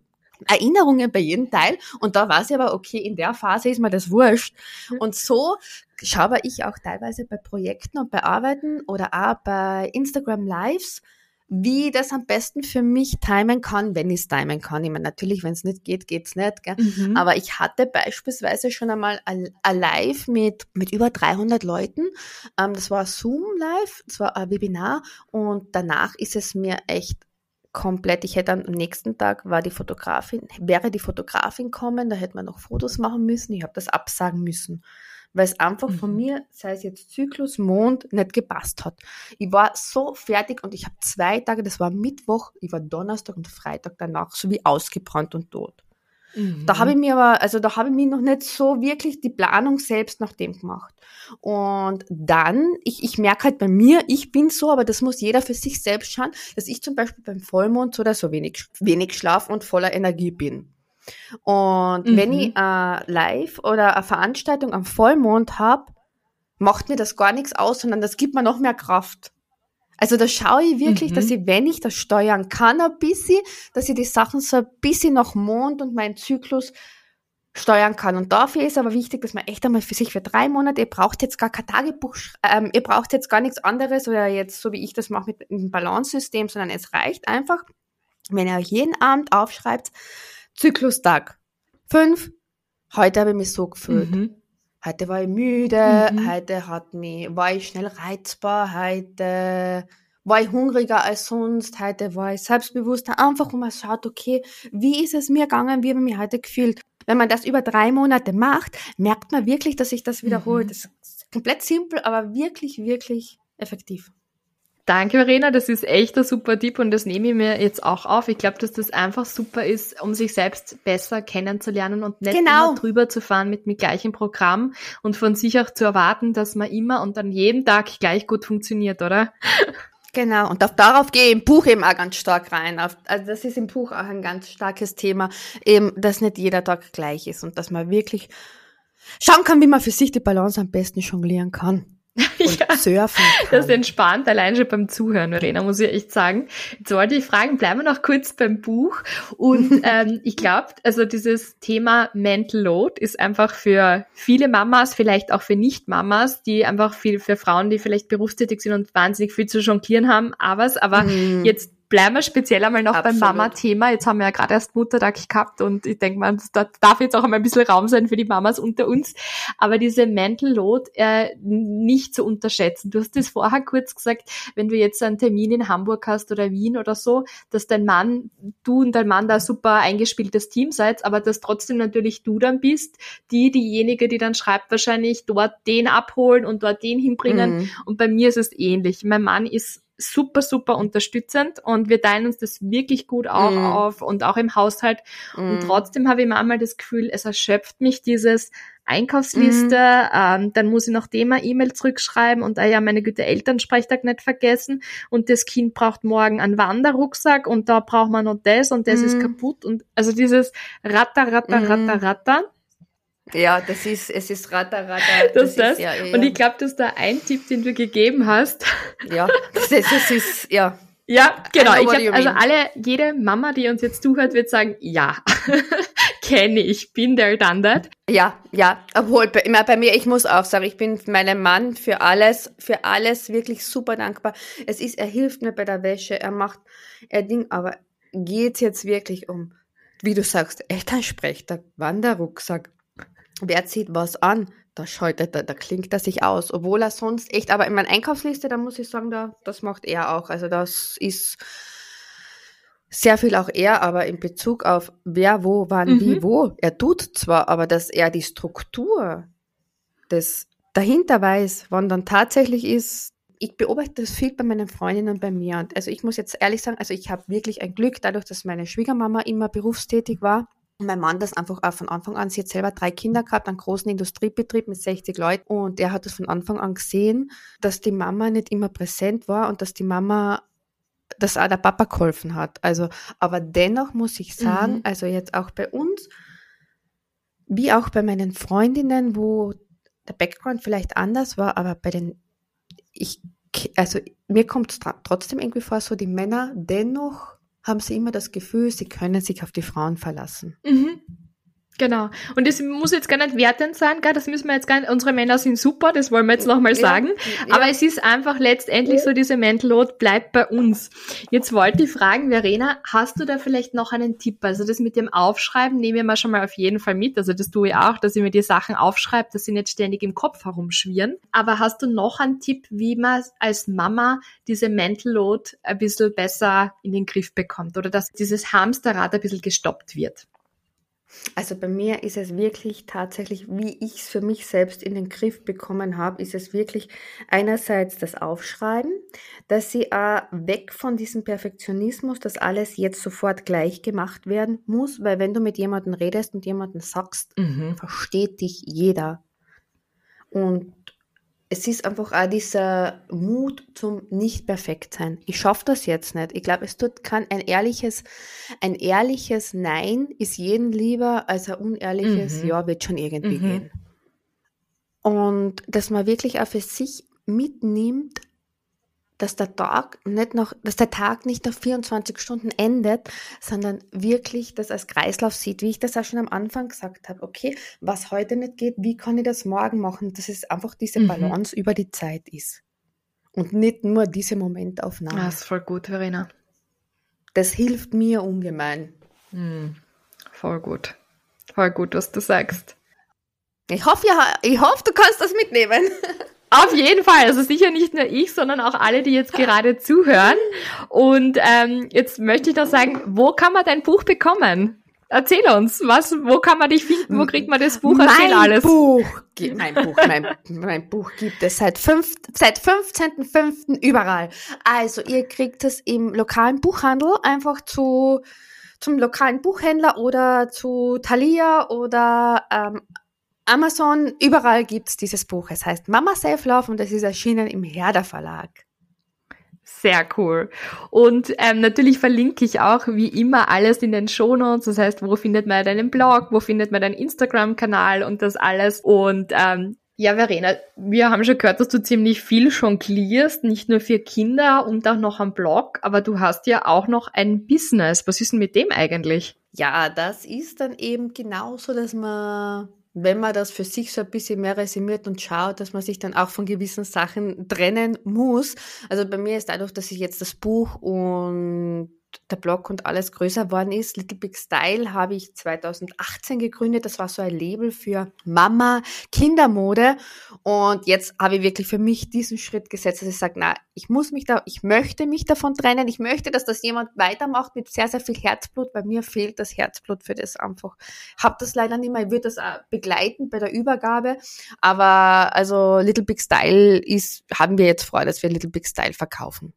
Erinnerungen bei jedem Teil und da weiß ich aber, okay, in der Phase ist mir das wurscht. Und so schaue ich auch teilweise bei Projekten und bei Arbeiten oder auch bei Instagram Lives, wie das am besten für mich timen kann, wenn ich es timen kann. Ich meine, natürlich, wenn es nicht geht, geht's nicht. Gell? Mhm. Aber ich hatte beispielsweise schon einmal ein, ein Live mit, mit über 300 Leuten. Ähm, das war Zoom Live, das war ein Webinar und danach ist es mir echt komplett, ich hätte am nächsten Tag war die Fotografin, wäre die Fotografin kommen, da hätte man noch Fotos machen müssen, ich habe das absagen müssen, weil es einfach mhm. von mir, sei es jetzt Zyklus, Mond, nicht gepasst hat. Ich war so fertig und ich habe zwei Tage, das war Mittwoch, ich war Donnerstag und Freitag danach so wie ausgebrannt und tot. Mhm. Da habe ich mir aber, also da habe ich mir noch nicht so wirklich die Planung selbst nach dem gemacht. Und dann, ich, ich merke halt bei mir, ich bin so, aber das muss jeder für sich selbst schauen, dass ich zum Beispiel beim Vollmond so oder so wenig, wenig schlaf und voller Energie bin. Und mhm. wenn ich äh, live oder eine Veranstaltung am Vollmond habe, macht mir das gar nichts aus, sondern das gibt mir noch mehr Kraft. Also da schaue ich wirklich, mhm. dass ich, wenn ich das steuern kann, ein bisschen, dass ich die Sachen so ein bisschen nach Mond und meinen Zyklus steuern kann. Und dafür ist aber wichtig, dass man echt einmal für sich für drei Monate, ihr braucht jetzt gar kein Tagebuch, ähm, ihr braucht jetzt gar nichts anderes oder jetzt so wie ich das mache mit einem Balance-System, sondern es reicht einfach, wenn ihr euch jeden Abend aufschreibt, Zyklustag fünf, heute habe ich mich so gefühlt. Mhm. Heute war ich müde, mhm. heute hat mich, war ich schnell reizbar, heute war ich hungriger als sonst, heute war ich selbstbewusster, einfach wo man schaut, okay, wie ist es mir gegangen, wie habe ich mich heute gefühlt. Wenn man das über drei Monate macht, merkt man wirklich, dass sich das wiederholt. Mhm. Das ist komplett simpel, aber wirklich, wirklich effektiv. Danke, Verena. Das ist echt ein super Tipp und das nehme ich mir jetzt auch auf. Ich glaube, dass das einfach super ist, um sich selbst besser kennenzulernen und nicht genau. immer drüber zu fahren mit dem gleichen Programm und von sich auch zu erwarten, dass man immer und an jedem Tag gleich gut funktioniert, oder? Genau, und auf, darauf gehe ich im Buch eben auch ganz stark rein. Also das ist im Buch auch ein ganz starkes Thema, eben, dass nicht jeder Tag gleich ist und dass man wirklich schauen kann, wie man für sich die Balance am besten jonglieren kann. [LAUGHS] ja, surfen kann. Das entspannt allein schon beim Zuhören, Verena, muss ich echt sagen. Jetzt wollte ich fragen, bleiben wir noch kurz beim Buch. Und [LAUGHS] ähm, ich glaube, also dieses Thema Mental Load ist einfach für viele Mamas, vielleicht auch für Nicht-Mamas, die einfach viel für Frauen, die vielleicht berufstätig sind und wahnsinnig viel zu jonglieren haben, aber, aber mhm. jetzt bleiben wir speziell einmal noch Absolut. beim Mama-Thema. Jetzt haben wir ja gerade erst Muttertag gehabt und ich denke mal, da darf jetzt auch einmal ein bisschen Raum sein für die Mamas unter uns. Aber diese Mental Load äh, nicht zu unterschätzen. Du hast das vorher kurz gesagt, wenn du jetzt einen Termin in Hamburg hast oder Wien oder so, dass dein Mann, du und dein Mann da super eingespieltes Team seid, aber dass trotzdem natürlich du dann bist, die, diejenige, die dann schreibt, wahrscheinlich dort den abholen und dort den hinbringen. Mhm. Und bei mir ist es ähnlich. Mein Mann ist super, super unterstützend und wir teilen uns das wirklich gut auch mm. auf und auch im Haushalt. Mm. Und trotzdem habe ich manchmal das Gefühl, es erschöpft mich dieses Einkaufsliste, mm. ähm, dann muss ich noch dem E-Mail zurückschreiben und ah ja, meine Güte, Elternsprechtag nicht vergessen und das Kind braucht morgen einen Wanderrucksack und da braucht man noch das und das ist mm. kaputt und also dieses Ratter, Ratter, mm. Ratter, Ratter ja, das ist, es ist ratter, ratter. [LAUGHS] Das, das, das. Ja, ja. Und ich glaube, dass da ein Tipp, den du gegeben hast. [LAUGHS] Ja, das ist, das ist ja. Ja, genau. Ich glaub, also alle, jede Mama, die uns jetzt zuhört, wird sagen, ja, [LAUGHS] kenne ich, bin der that. Ja, ja, obwohl bei, bei mir, ich muss auch sagen, ich bin meinem Mann für alles, für alles wirklich super dankbar. Es ist, er hilft mir bei der Wäsche, er macht, er Ding, aber geht's jetzt wirklich um, wie du sagst, Elternsprechtag, Wanderrucksack, wer zieht was an? Da schaut da, da klingt er sich aus, obwohl er sonst echt, aber in meiner Einkaufsliste, da muss ich sagen, da, das macht er auch. Also das ist sehr viel auch er, aber in Bezug auf wer, wo, wann, mhm. wie, wo. Er tut zwar, aber dass er die Struktur des dahinter weiß, wann dann tatsächlich ist, ich beobachte das viel bei meinen Freundinnen und bei mir. Und also ich muss jetzt ehrlich sagen, also ich habe wirklich ein Glück, dadurch, dass meine Schwiegermama immer berufstätig war und mein Mann das einfach auch von Anfang an, sie hat selber drei Kinder gehabt, einen großen Industriebetrieb mit 60 Leuten und er hat das von Anfang an gesehen, dass die Mama nicht immer präsent war und dass die Mama dass auch der Papa geholfen hat. Also, aber dennoch muss ich sagen, mhm. also jetzt auch bei uns, wie auch bei meinen Freundinnen, wo der Background vielleicht anders war, aber bei den, ich, also mir kommt es trotzdem irgendwie vor, so die Männer dennoch haben sie immer das Gefühl, sie können sich auf die Frauen verlassen. Mhm. Genau. Und das muss jetzt gar nicht wertend sein, gell? das müssen wir jetzt gar nicht, unsere Männer sind super, das wollen wir jetzt nochmal sagen. Ja, Aber es ist einfach letztendlich so, diese Mental Load bleibt bei uns. Jetzt wollte ich fragen, Verena, hast du da vielleicht noch einen Tipp? Also das mit dem Aufschreiben nehme ich mal schon mal auf jeden Fall mit. Also das tue ich auch, dass ich mir die Sachen aufschreibe, dass sie nicht ständig im Kopf herumschwirren. Aber hast du noch einen Tipp, wie man als Mama diese Mental Load ein bisschen besser in den Griff bekommt oder dass dieses Hamsterrad ein bisschen gestoppt wird? Also bei mir ist es wirklich tatsächlich, wie ich es für mich selbst in den Griff bekommen habe, ist es wirklich einerseits das Aufschreiben, dass sie äh, weg von diesem Perfektionismus, dass alles jetzt sofort gleich gemacht werden muss, weil wenn du mit jemandem redest und jemandem sagst, mhm. versteht dich jeder. Und es ist einfach auch dieser Mut zum nicht perfekt sein. Ich schaffe das jetzt nicht. Ich glaube, es tut kann ein ehrliches, ein ehrliches Nein ist jeden lieber als ein unehrliches mhm. Ja wird schon irgendwie mhm. gehen. Und dass man wirklich auch für sich mitnimmt, dass der Tag nicht noch, dass der Tag nicht nach 24 Stunden endet, sondern wirklich das als Kreislauf sieht, wie ich das auch schon am Anfang gesagt habe. Okay, was heute nicht geht, wie kann ich das morgen machen? Dass es einfach diese mhm. Balance mhm. über die Zeit ist. Und nicht nur diese Momentaufnahme. Das ist voll gut, Verena. Das hilft mir ungemein. Mhm. Voll gut. Voll gut, was du sagst. Ich hoffe, ja, ich hoffe, du kannst das mitnehmen. [LAUGHS] Auf jeden Fall. Also sicher nicht nur ich, sondern auch alle, die jetzt gerade zuhören. Und ähm, jetzt möchte ich noch sagen, wo kann man dein Buch bekommen? Erzähl uns, was, wo kann man dich finden? Wo kriegt man das Buch? Erzähl mein alles. Buch, mein Buch, mein, mein Buch gibt es seit, fünf, seit 15.05. überall. Also ihr kriegt es im lokalen Buchhandel einfach zu zum lokalen Buchhändler oder zu Thalia oder ähm, Amazon, überall gibt es dieses Buch. Es heißt Mama Self Love und es ist erschienen im Herder Verlag. Sehr cool. Und ähm, natürlich verlinke ich auch wie immer alles in den Shownotes. Das heißt, wo findet man deinen Blog, wo findet man deinen Instagram-Kanal und das alles. Und ähm, ja, Verena, wir haben schon gehört, dass du ziemlich viel jonglierst, nicht nur für Kinder und auch noch am Blog, aber du hast ja auch noch ein Business. Was ist denn mit dem eigentlich? Ja, das ist dann eben genauso, dass man wenn man das für sich so ein bisschen mehr resümiert und schaut, dass man sich dann auch von gewissen Sachen trennen muss. Also bei mir ist dadurch, dass ich jetzt das Buch und der Blog und alles größer geworden ist. Little Big Style habe ich 2018 gegründet. Das war so ein Label für Mama Kindermode. Und jetzt habe ich wirklich für mich diesen Schritt gesetzt, dass ich sage, na, ich muss mich da, ich möchte mich davon trennen. Ich möchte, dass das jemand weitermacht mit sehr, sehr viel Herzblut. Bei mir fehlt das Herzblut für das einfach. Habe das leider nicht mehr. Ich würde das begleiten bei der Übergabe. Aber also Little Big Style ist, haben wir jetzt vor, dass wir Little Big Style verkaufen.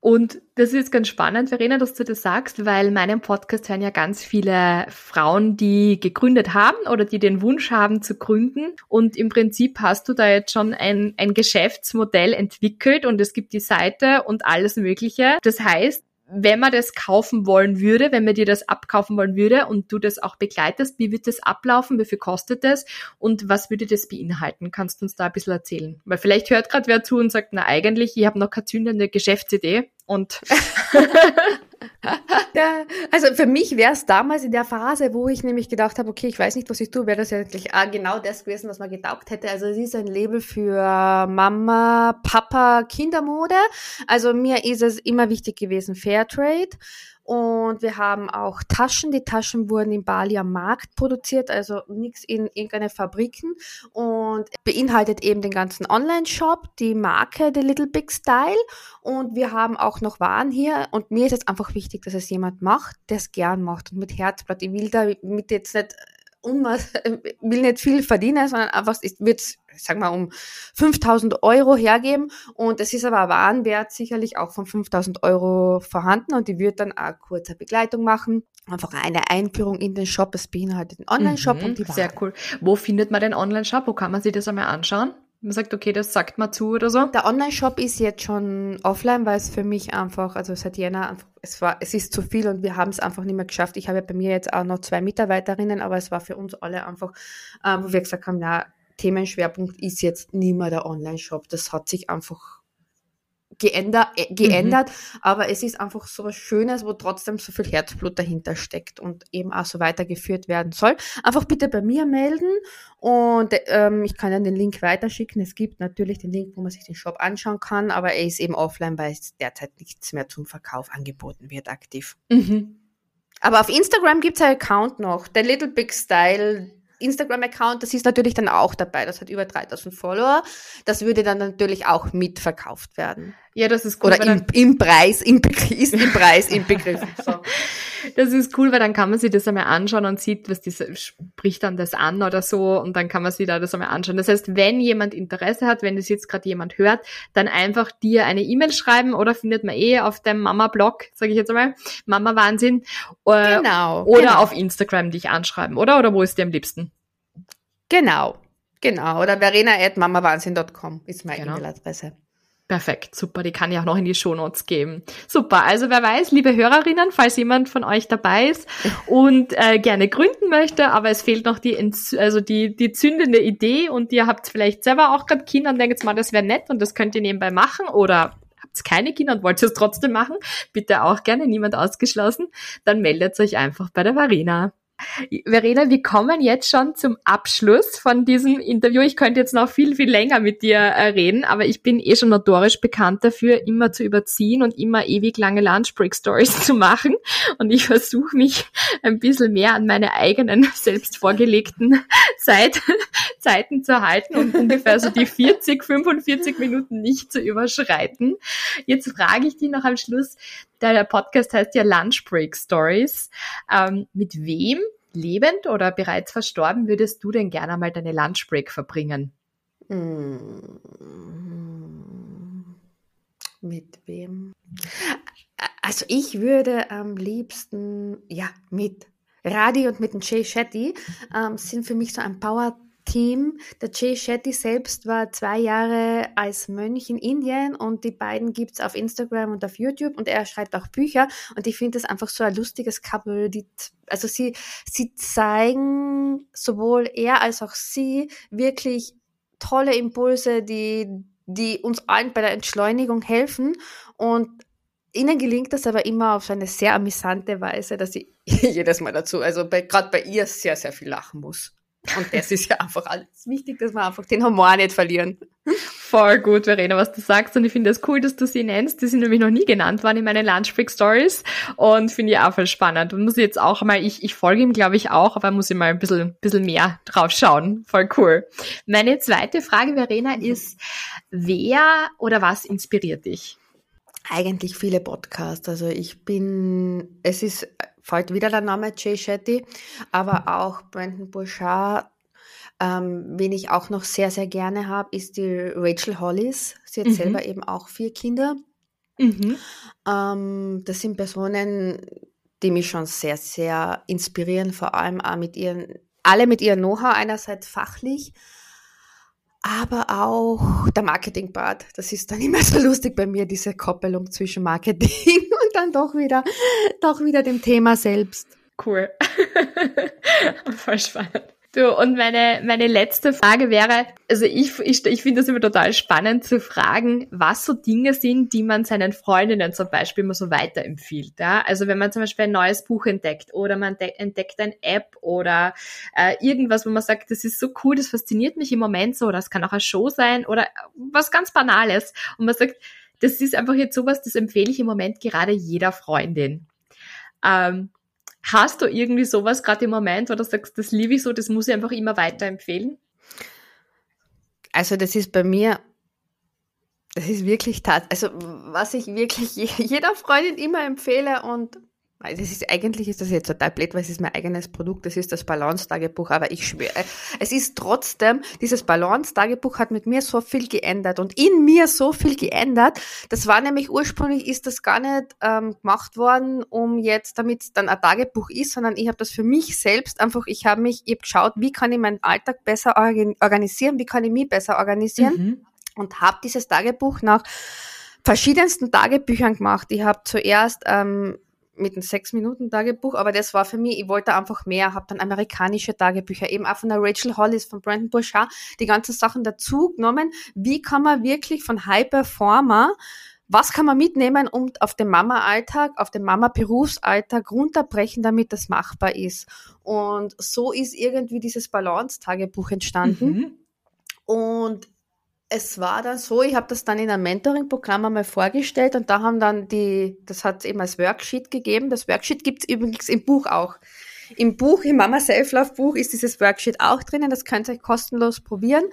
Und das ist ganz spannend, Verena, dass du das sagst, weil meinem Podcast hören ja ganz viele Frauen, die gegründet haben oder die den Wunsch haben zu gründen. Und im Prinzip hast du da jetzt schon ein, ein Geschäftsmodell entwickelt und es gibt die Seite und alles Mögliche. Das heißt, wenn man das kaufen wollen würde, wenn man dir das abkaufen wollen würde und du das auch begleitest, wie wird das ablaufen, wie viel kostet das und was würde das beinhalten? Kannst du uns da ein bisschen erzählen? Weil vielleicht hört gerade wer zu und sagt, na eigentlich, ich habe noch keine zündende Geschäftsidee und [LAUGHS] [LAUGHS] ja, also für mich wäre es damals in der Phase, wo ich nämlich gedacht habe, okay, ich weiß nicht, was ich tue, wäre das ja eigentlich ah, genau das gewesen, was man getaugt hätte. Also es ist ein Label für Mama, Papa, Kindermode. Also mir ist es immer wichtig gewesen, Fairtrade. Und wir haben auch Taschen. Die Taschen wurden in Bali am Markt produziert, also nichts in irgendeine Fabriken. Und beinhaltet eben den ganzen Online-Shop, die Marke The Little Big Style. Und wir haben auch noch Waren hier. Und mir ist es einfach wichtig, dass es jemand macht, der es gern macht und mit Herzblatt. Ich will damit jetzt nicht um, will nicht viel verdienen, sondern einfach, es wird, sagen wir, um 5000 Euro hergeben und es ist aber ein Warenwert sicherlich auch von 5000 Euro vorhanden und die wird dann auch kurze Begleitung machen. Einfach eine Einführung in den Shop, es beinhaltet den Online-Shop mhm, und die Waren. Sehr cool. Wo findet man den Online-Shop? Wo kann man sich das einmal anschauen? Man sagt, okay, das sagt man zu oder so. Der Online-Shop ist jetzt schon offline, weil es für mich einfach, also seit Jänner es war, es ist zu viel und wir haben es einfach nicht mehr geschafft. Ich habe bei mir jetzt auch noch zwei Mitarbeiterinnen, aber es war für uns alle einfach, äh, wo wir gesagt haben, na, Themenschwerpunkt ist jetzt nie mehr der Online-Shop. Das hat sich einfach geändert, äh, geändert mhm. aber es ist einfach so was Schönes, wo trotzdem so viel Herzblut dahinter steckt und eben auch so weitergeführt werden soll. Einfach bitte bei mir melden und ähm, ich kann dann den Link weiterschicken. Es gibt natürlich den Link, wo man sich den Shop anschauen kann, aber er ist eben offline, weil es derzeit nichts mehr zum Verkauf angeboten wird aktiv. Mhm. Aber auf Instagram gibt es einen Account noch, der Little Big Style Instagram-Account, das ist natürlich dann auch dabei. Das hat über 3000 Follower. Das würde dann natürlich auch mitverkauft werden. Ja, das ist cool. Oder im, im Preis, im, ist im Preis inbegriffen. [LAUGHS] So. Das ist cool, weil dann kann man sich das einmal anschauen und sieht, was diese spricht dann das an oder so und dann kann man sich da das einmal anschauen. Das heißt, wenn jemand Interesse hat, wenn das jetzt gerade jemand hört, dann einfach dir eine E-Mail schreiben oder findet man eh auf dem Mama-Blog, sage ich jetzt einmal, Mama Wahnsinn. Äh, genau. Oder genau. auf Instagram dich anschreiben, oder? Oder wo ist dir am liebsten? Genau. Genau. Oder verena at mamawahnsinn.com ist meine genau. E-Mail-Adresse. Perfekt, super. Die kann ich auch noch in die Shownotes geben. Super. Also wer weiß, liebe Hörerinnen, falls jemand von euch dabei ist und äh, gerne gründen möchte, aber es fehlt noch die, also die, die zündende Idee und ihr habt vielleicht selber auch gerade Kinder und denkt mal, das wäre nett und das könnt ihr nebenbei machen oder habt keine Kinder und wollt es [LAUGHS] trotzdem machen, bitte auch gerne, niemand ausgeschlossen, dann meldet euch einfach bei der Varina. Verena, wir kommen jetzt schon zum Abschluss von diesem Interview. Ich könnte jetzt noch viel, viel länger mit dir äh, reden, aber ich bin eh schon notorisch bekannt dafür, immer zu überziehen und immer ewig lange Lunchbreak Stories [LAUGHS] zu machen. Und ich versuche mich ein bisschen mehr an meine eigenen [LAUGHS] selbst vorgelegten Zeit, [LAUGHS] Zeiten zu halten und ungefähr so die 40, 45 Minuten nicht zu überschreiten. Jetzt frage ich dich noch am Schluss, der Podcast heißt ja Lunch Break Stories. Ähm, mit wem, lebend oder bereits verstorben, würdest du denn gerne mal deine Lunch Break verbringen? Hm. Mit wem? Also ich würde am liebsten, ja, mit Radi und mit dem Jay Shetty ähm, sind für mich so ein Power Team. Der Jay Shetty selbst war zwei Jahre als Mönch in Indien und die beiden gibt es auf Instagram und auf YouTube und er schreibt auch Bücher und ich finde das einfach so ein lustiges Couple. Die, also sie, sie zeigen sowohl er als auch sie wirklich tolle Impulse, die, die uns allen bei der Entschleunigung helfen und Ihnen gelingt das aber immer auf eine sehr amüsante Weise, dass ich [LAUGHS] jedes Mal dazu, also gerade bei ihr sehr, sehr viel lachen muss. Und das ist ja einfach alles wichtig, dass wir einfach den Humor nicht verlieren. Voll gut, Verena, was du sagst. Und ich finde es das cool, dass du sie nennst. Die sind nämlich noch nie genannt worden in meinen Lunchbreak Stories. Und finde ich auch voll spannend. Und muss ich jetzt auch mal, ich, ich folge ihm, glaube ich, auch, aber muss ich mal ein bisschen, bisschen mehr drauf schauen. Voll cool. Meine zweite Frage, Verena, ist, wer oder was inspiriert dich? Eigentlich viele Podcasts. Also ich bin, es ist fällt wieder der Name Jay Shetty, aber auch Brandon Bouchard. Ähm, wen ich auch noch sehr, sehr gerne habe, ist die Rachel Hollis. Sie hat mhm. selber eben auch vier Kinder. Mhm. Ähm, das sind Personen, die mich schon sehr, sehr inspirieren, vor allem auch mit ihren, alle mit ihrem Know-how, einerseits fachlich, aber auch der Marketing-Part. Das ist dann immer [LAUGHS] so lustig bei mir, diese Koppelung zwischen Marketing [LAUGHS] und dann doch wieder, doch wieder dem Thema selbst. Cool. [LAUGHS] Voll spannend. Du, und meine, meine letzte Frage wäre, also ich, ich, ich finde das immer total spannend zu fragen, was so Dinge sind, die man seinen Freundinnen zum Beispiel immer so weiterempfiehlt. Ja? Also wenn man zum Beispiel ein neues Buch entdeckt oder man entdeckt eine App oder äh, irgendwas, wo man sagt, das ist so cool, das fasziniert mich im Moment so, oder es kann auch eine Show sein oder was ganz Banales. Und man sagt, das ist einfach jetzt sowas, das empfehle ich im Moment gerade jeder Freundin. Ähm, Hast du irgendwie sowas gerade im Moment, wo du sagst, das liebe ich so, das muss ich einfach immer weiterempfehlen? Also das ist bei mir, das ist wirklich tat, also was ich wirklich jeder Freundin immer empfehle und das ist, eigentlich ist das jetzt total blöd, weil es ist mein eigenes Produkt, das ist das Balance-Tagebuch, aber ich schwöre, es ist trotzdem, dieses Balance-Tagebuch hat mit mir so viel geändert und in mir so viel geändert. Das war nämlich ursprünglich, ist das gar nicht ähm, gemacht worden, um jetzt, damit es dann ein Tagebuch ist, sondern ich habe das für mich selbst einfach, ich habe mich, ich habe geschaut, wie kann ich meinen Alltag besser organisieren, wie kann ich mich besser organisieren mhm. und habe dieses Tagebuch nach verschiedensten Tagebüchern gemacht. Ich habe zuerst ähm, mit einem Sechs-Minuten-Tagebuch, aber das war für mich, ich wollte einfach mehr, habe dann amerikanische Tagebücher, eben auch von der Rachel Hollis, von Brandon Bouchard, die ganzen Sachen dazu genommen. Wie kann man wirklich von High Performer was kann man mitnehmen um auf den Mama-Alltag, auf den Mama-Berufsalltag runterbrechen, damit das machbar ist? Und so ist irgendwie dieses Balance-Tagebuch entstanden. Mhm. Und es war dann so, ich habe das dann in einem Mentoring-Programm einmal vorgestellt und da haben dann die, das hat eben als Worksheet gegeben. Das Worksheet gibt es übrigens im Buch auch. Im Buch, im Mama Self-Love Buch ist dieses Worksheet auch drinnen. Das könnt ihr euch kostenlos probieren.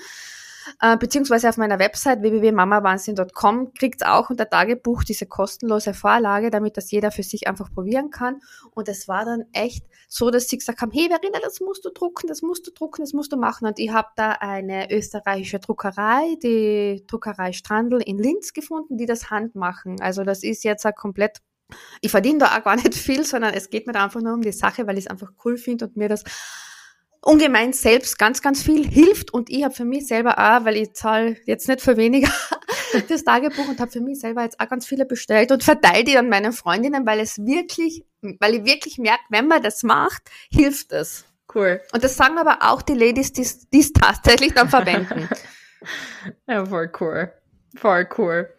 Äh, beziehungsweise auf meiner Website www.mamawahnsinn.com kriegt auch unter Tagebuch diese kostenlose Vorlage, damit das jeder für sich einfach probieren kann. Und es war dann echt so, dass sie gesagt haben, hey Verena, das musst du drucken, das musst du drucken, das musst du machen. Und ich habe da eine österreichische Druckerei, die Druckerei Strandl in Linz gefunden, die das handmachen. Also das ist jetzt ein komplett ich verdiene da auch gar nicht viel, sondern es geht mir da einfach nur um die Sache, weil ich es einfach cool finde und mir das ungemein selbst ganz, ganz viel hilft. Und ich habe für mich selber auch, weil ich zahle jetzt nicht für weniger [LAUGHS] das Tagebuch und habe für mich selber jetzt auch ganz viele bestellt und verteile die an meine Freundinnen, weil es wirklich, weil ich wirklich merke, wenn man das macht, hilft es. Cool. Und das sagen aber auch die Ladies, die es tatsächlich dann verwenden. [LAUGHS] ja, voll cool. Voll cool.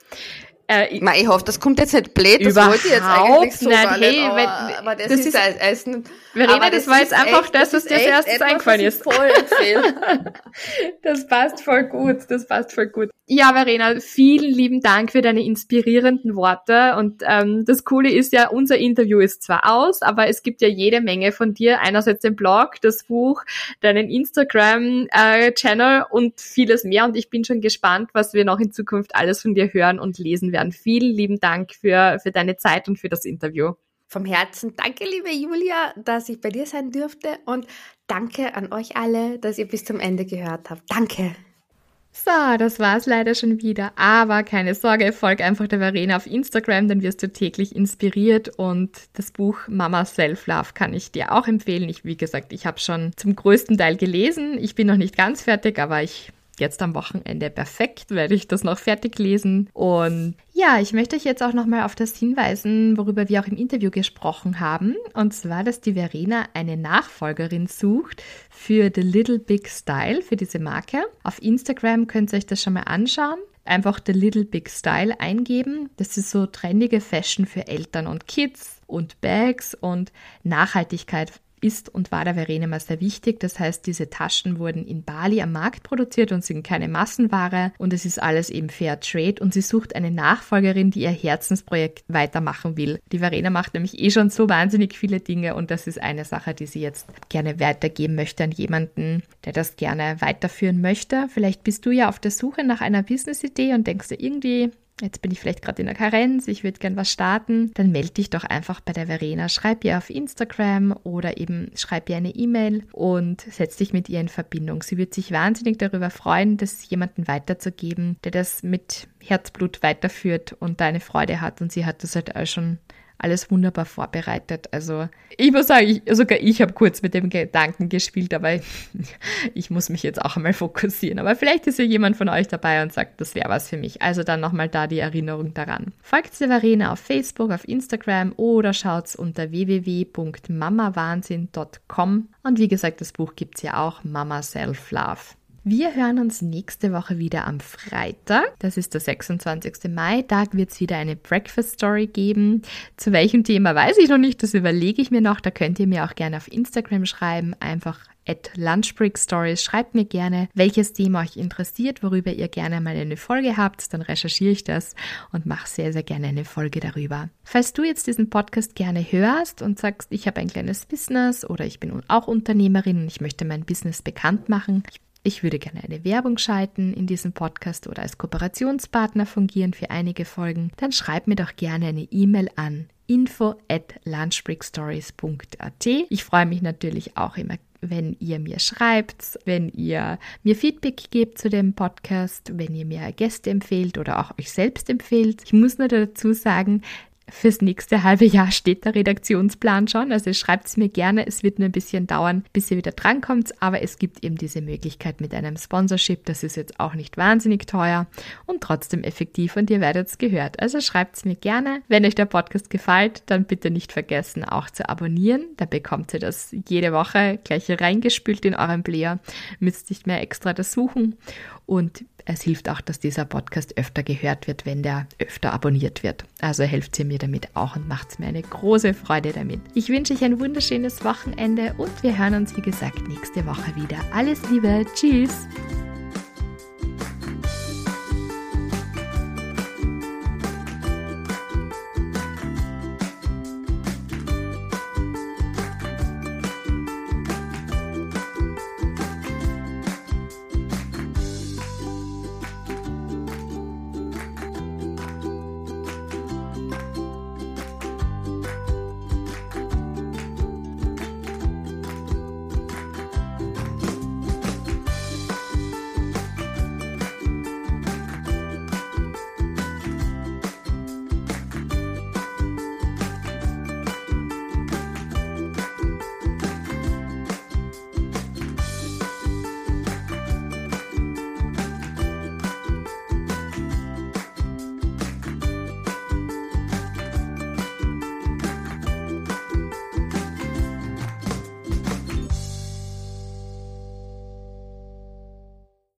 Äh, ich, ich hoffe, das kommt jetzt nicht blöd, das wollte ich jetzt eigentlich so nicht. Hey, nicht, aber, wenn, aber das, das ist, ist Essen. Verena, das, das war jetzt einfach echt, das, was dir als erstes eingefallen ist. Voll [LAUGHS] das passt voll gut, das passt voll gut. Ja, Verena, vielen lieben Dank für deine inspirierenden Worte. Und ähm, das Coole ist ja, unser Interview ist zwar aus, aber es gibt ja jede Menge von dir. Einerseits den Blog, das Buch, deinen Instagram-Channel äh, und vieles mehr. Und ich bin schon gespannt, was wir noch in Zukunft alles von dir hören und lesen werden. Vielen lieben Dank für, für deine Zeit und für das Interview. Vom Herzen danke, liebe Julia, dass ich bei dir sein durfte und danke an euch alle, dass ihr bis zum Ende gehört habt. Danke. So, das war's leider schon wieder. Aber keine Sorge, folg einfach der Verena auf Instagram, dann wirst du täglich inspiriert und das Buch Mama Self-Love kann ich dir auch empfehlen. Ich, wie gesagt, ich habe schon zum größten Teil gelesen. Ich bin noch nicht ganz fertig, aber ich jetzt am Wochenende perfekt, werde ich das noch fertig lesen. Und ja, ich möchte euch jetzt auch nochmal auf das hinweisen, worüber wir auch im Interview gesprochen haben. Und zwar, dass die Verena eine Nachfolgerin sucht für The Little Big Style, für diese Marke. Auf Instagram könnt ihr euch das schon mal anschauen einfach The Little Big Style eingeben. Das ist so trendige Fashion für Eltern und Kids und Bags und Nachhaltigkeit ist und war der sehr wichtig. Das heißt, diese Taschen wurden in Bali am Markt produziert und sind keine Massenware und es ist alles eben Fair Trade und sie sucht eine Nachfolgerin, die ihr Herzensprojekt weitermachen will. Die Verena macht nämlich eh schon so wahnsinnig viele Dinge und das ist eine Sache, die sie jetzt gerne weitergeben möchte an jemanden, der das gerne weiterführen möchte. Vielleicht bist du ja auf der Suche nach einer Business-Idee und denkst dir irgendwie, jetzt bin ich vielleicht gerade in der Karenz, ich würde gern was starten, dann melde dich doch einfach bei der Verena. Schreib ihr auf Instagram oder eben schreib ihr eine E-Mail und setz dich mit ihr in Verbindung. Sie wird sich wahnsinnig darüber freuen, das jemanden weiterzugeben, der das mit Herzblut weiterführt und deine Freude hat. Und sie hat das halt auch schon alles wunderbar vorbereitet. Also ich muss sagen, ich, sogar ich habe kurz mit dem Gedanken gespielt, aber [LAUGHS] ich, muss mich jetzt auch einmal fokussieren. Aber vielleicht ist ja jemand von euch dabei und sagt, das wäre was für mich. Also dann nochmal da die Erinnerung daran. Folgt Severine auf Facebook, auf Instagram oder schaut's unter www.mamawahnsinn.com. Und wie gesagt, das Buch gibt's ja auch, Mama Self Love. Wir hören uns nächste Woche wieder am Freitag. Das ist der 26. Mai. Da wird es wieder eine Breakfast Story geben. Zu welchem Thema weiß ich noch nicht. Das überlege ich mir noch. Da könnt ihr mir auch gerne auf Instagram schreiben. Einfach at Lunchbreak Stories. Schreibt mir gerne, welches Thema euch interessiert, worüber ihr gerne mal eine Folge habt. Dann recherchiere ich das und mache sehr, sehr gerne eine Folge darüber. Falls du jetzt diesen Podcast gerne hörst und sagst, ich habe ein kleines Business oder ich bin auch Unternehmerin und ich möchte mein Business bekannt machen, ich ich würde gerne eine Werbung schalten in diesem Podcast oder als Kooperationspartner fungieren für einige Folgen, dann schreib mir doch gerne eine E-Mail an info at lunchbreakstories.at. Ich freue mich natürlich auch immer, wenn ihr mir schreibt, wenn ihr mir Feedback gebt zu dem Podcast, wenn ihr mir Gäste empfehlt oder auch euch selbst empfehlt. Ich muss nur dazu sagen, Fürs nächste halbe Jahr steht der Redaktionsplan schon, also schreibt es mir gerne. Es wird nur ein bisschen dauern, bis ihr wieder drankommt, aber es gibt eben diese Möglichkeit mit einem Sponsorship. Das ist jetzt auch nicht wahnsinnig teuer und trotzdem effektiv und ihr werdet es gehört. Also schreibt es mir gerne. Wenn euch der Podcast gefällt, dann bitte nicht vergessen, auch zu abonnieren. Da bekommt ihr das jede Woche gleich reingespült in euren Player. Müsst nicht mehr extra das suchen. Und es hilft auch, dass dieser Podcast öfter gehört wird, wenn der öfter abonniert wird. Also helft ihr mir damit auch und macht mir eine große Freude damit. Ich wünsche euch ein wunderschönes Wochenende und wir hören uns, wie gesagt, nächste Woche wieder. Alles Liebe, tschüss!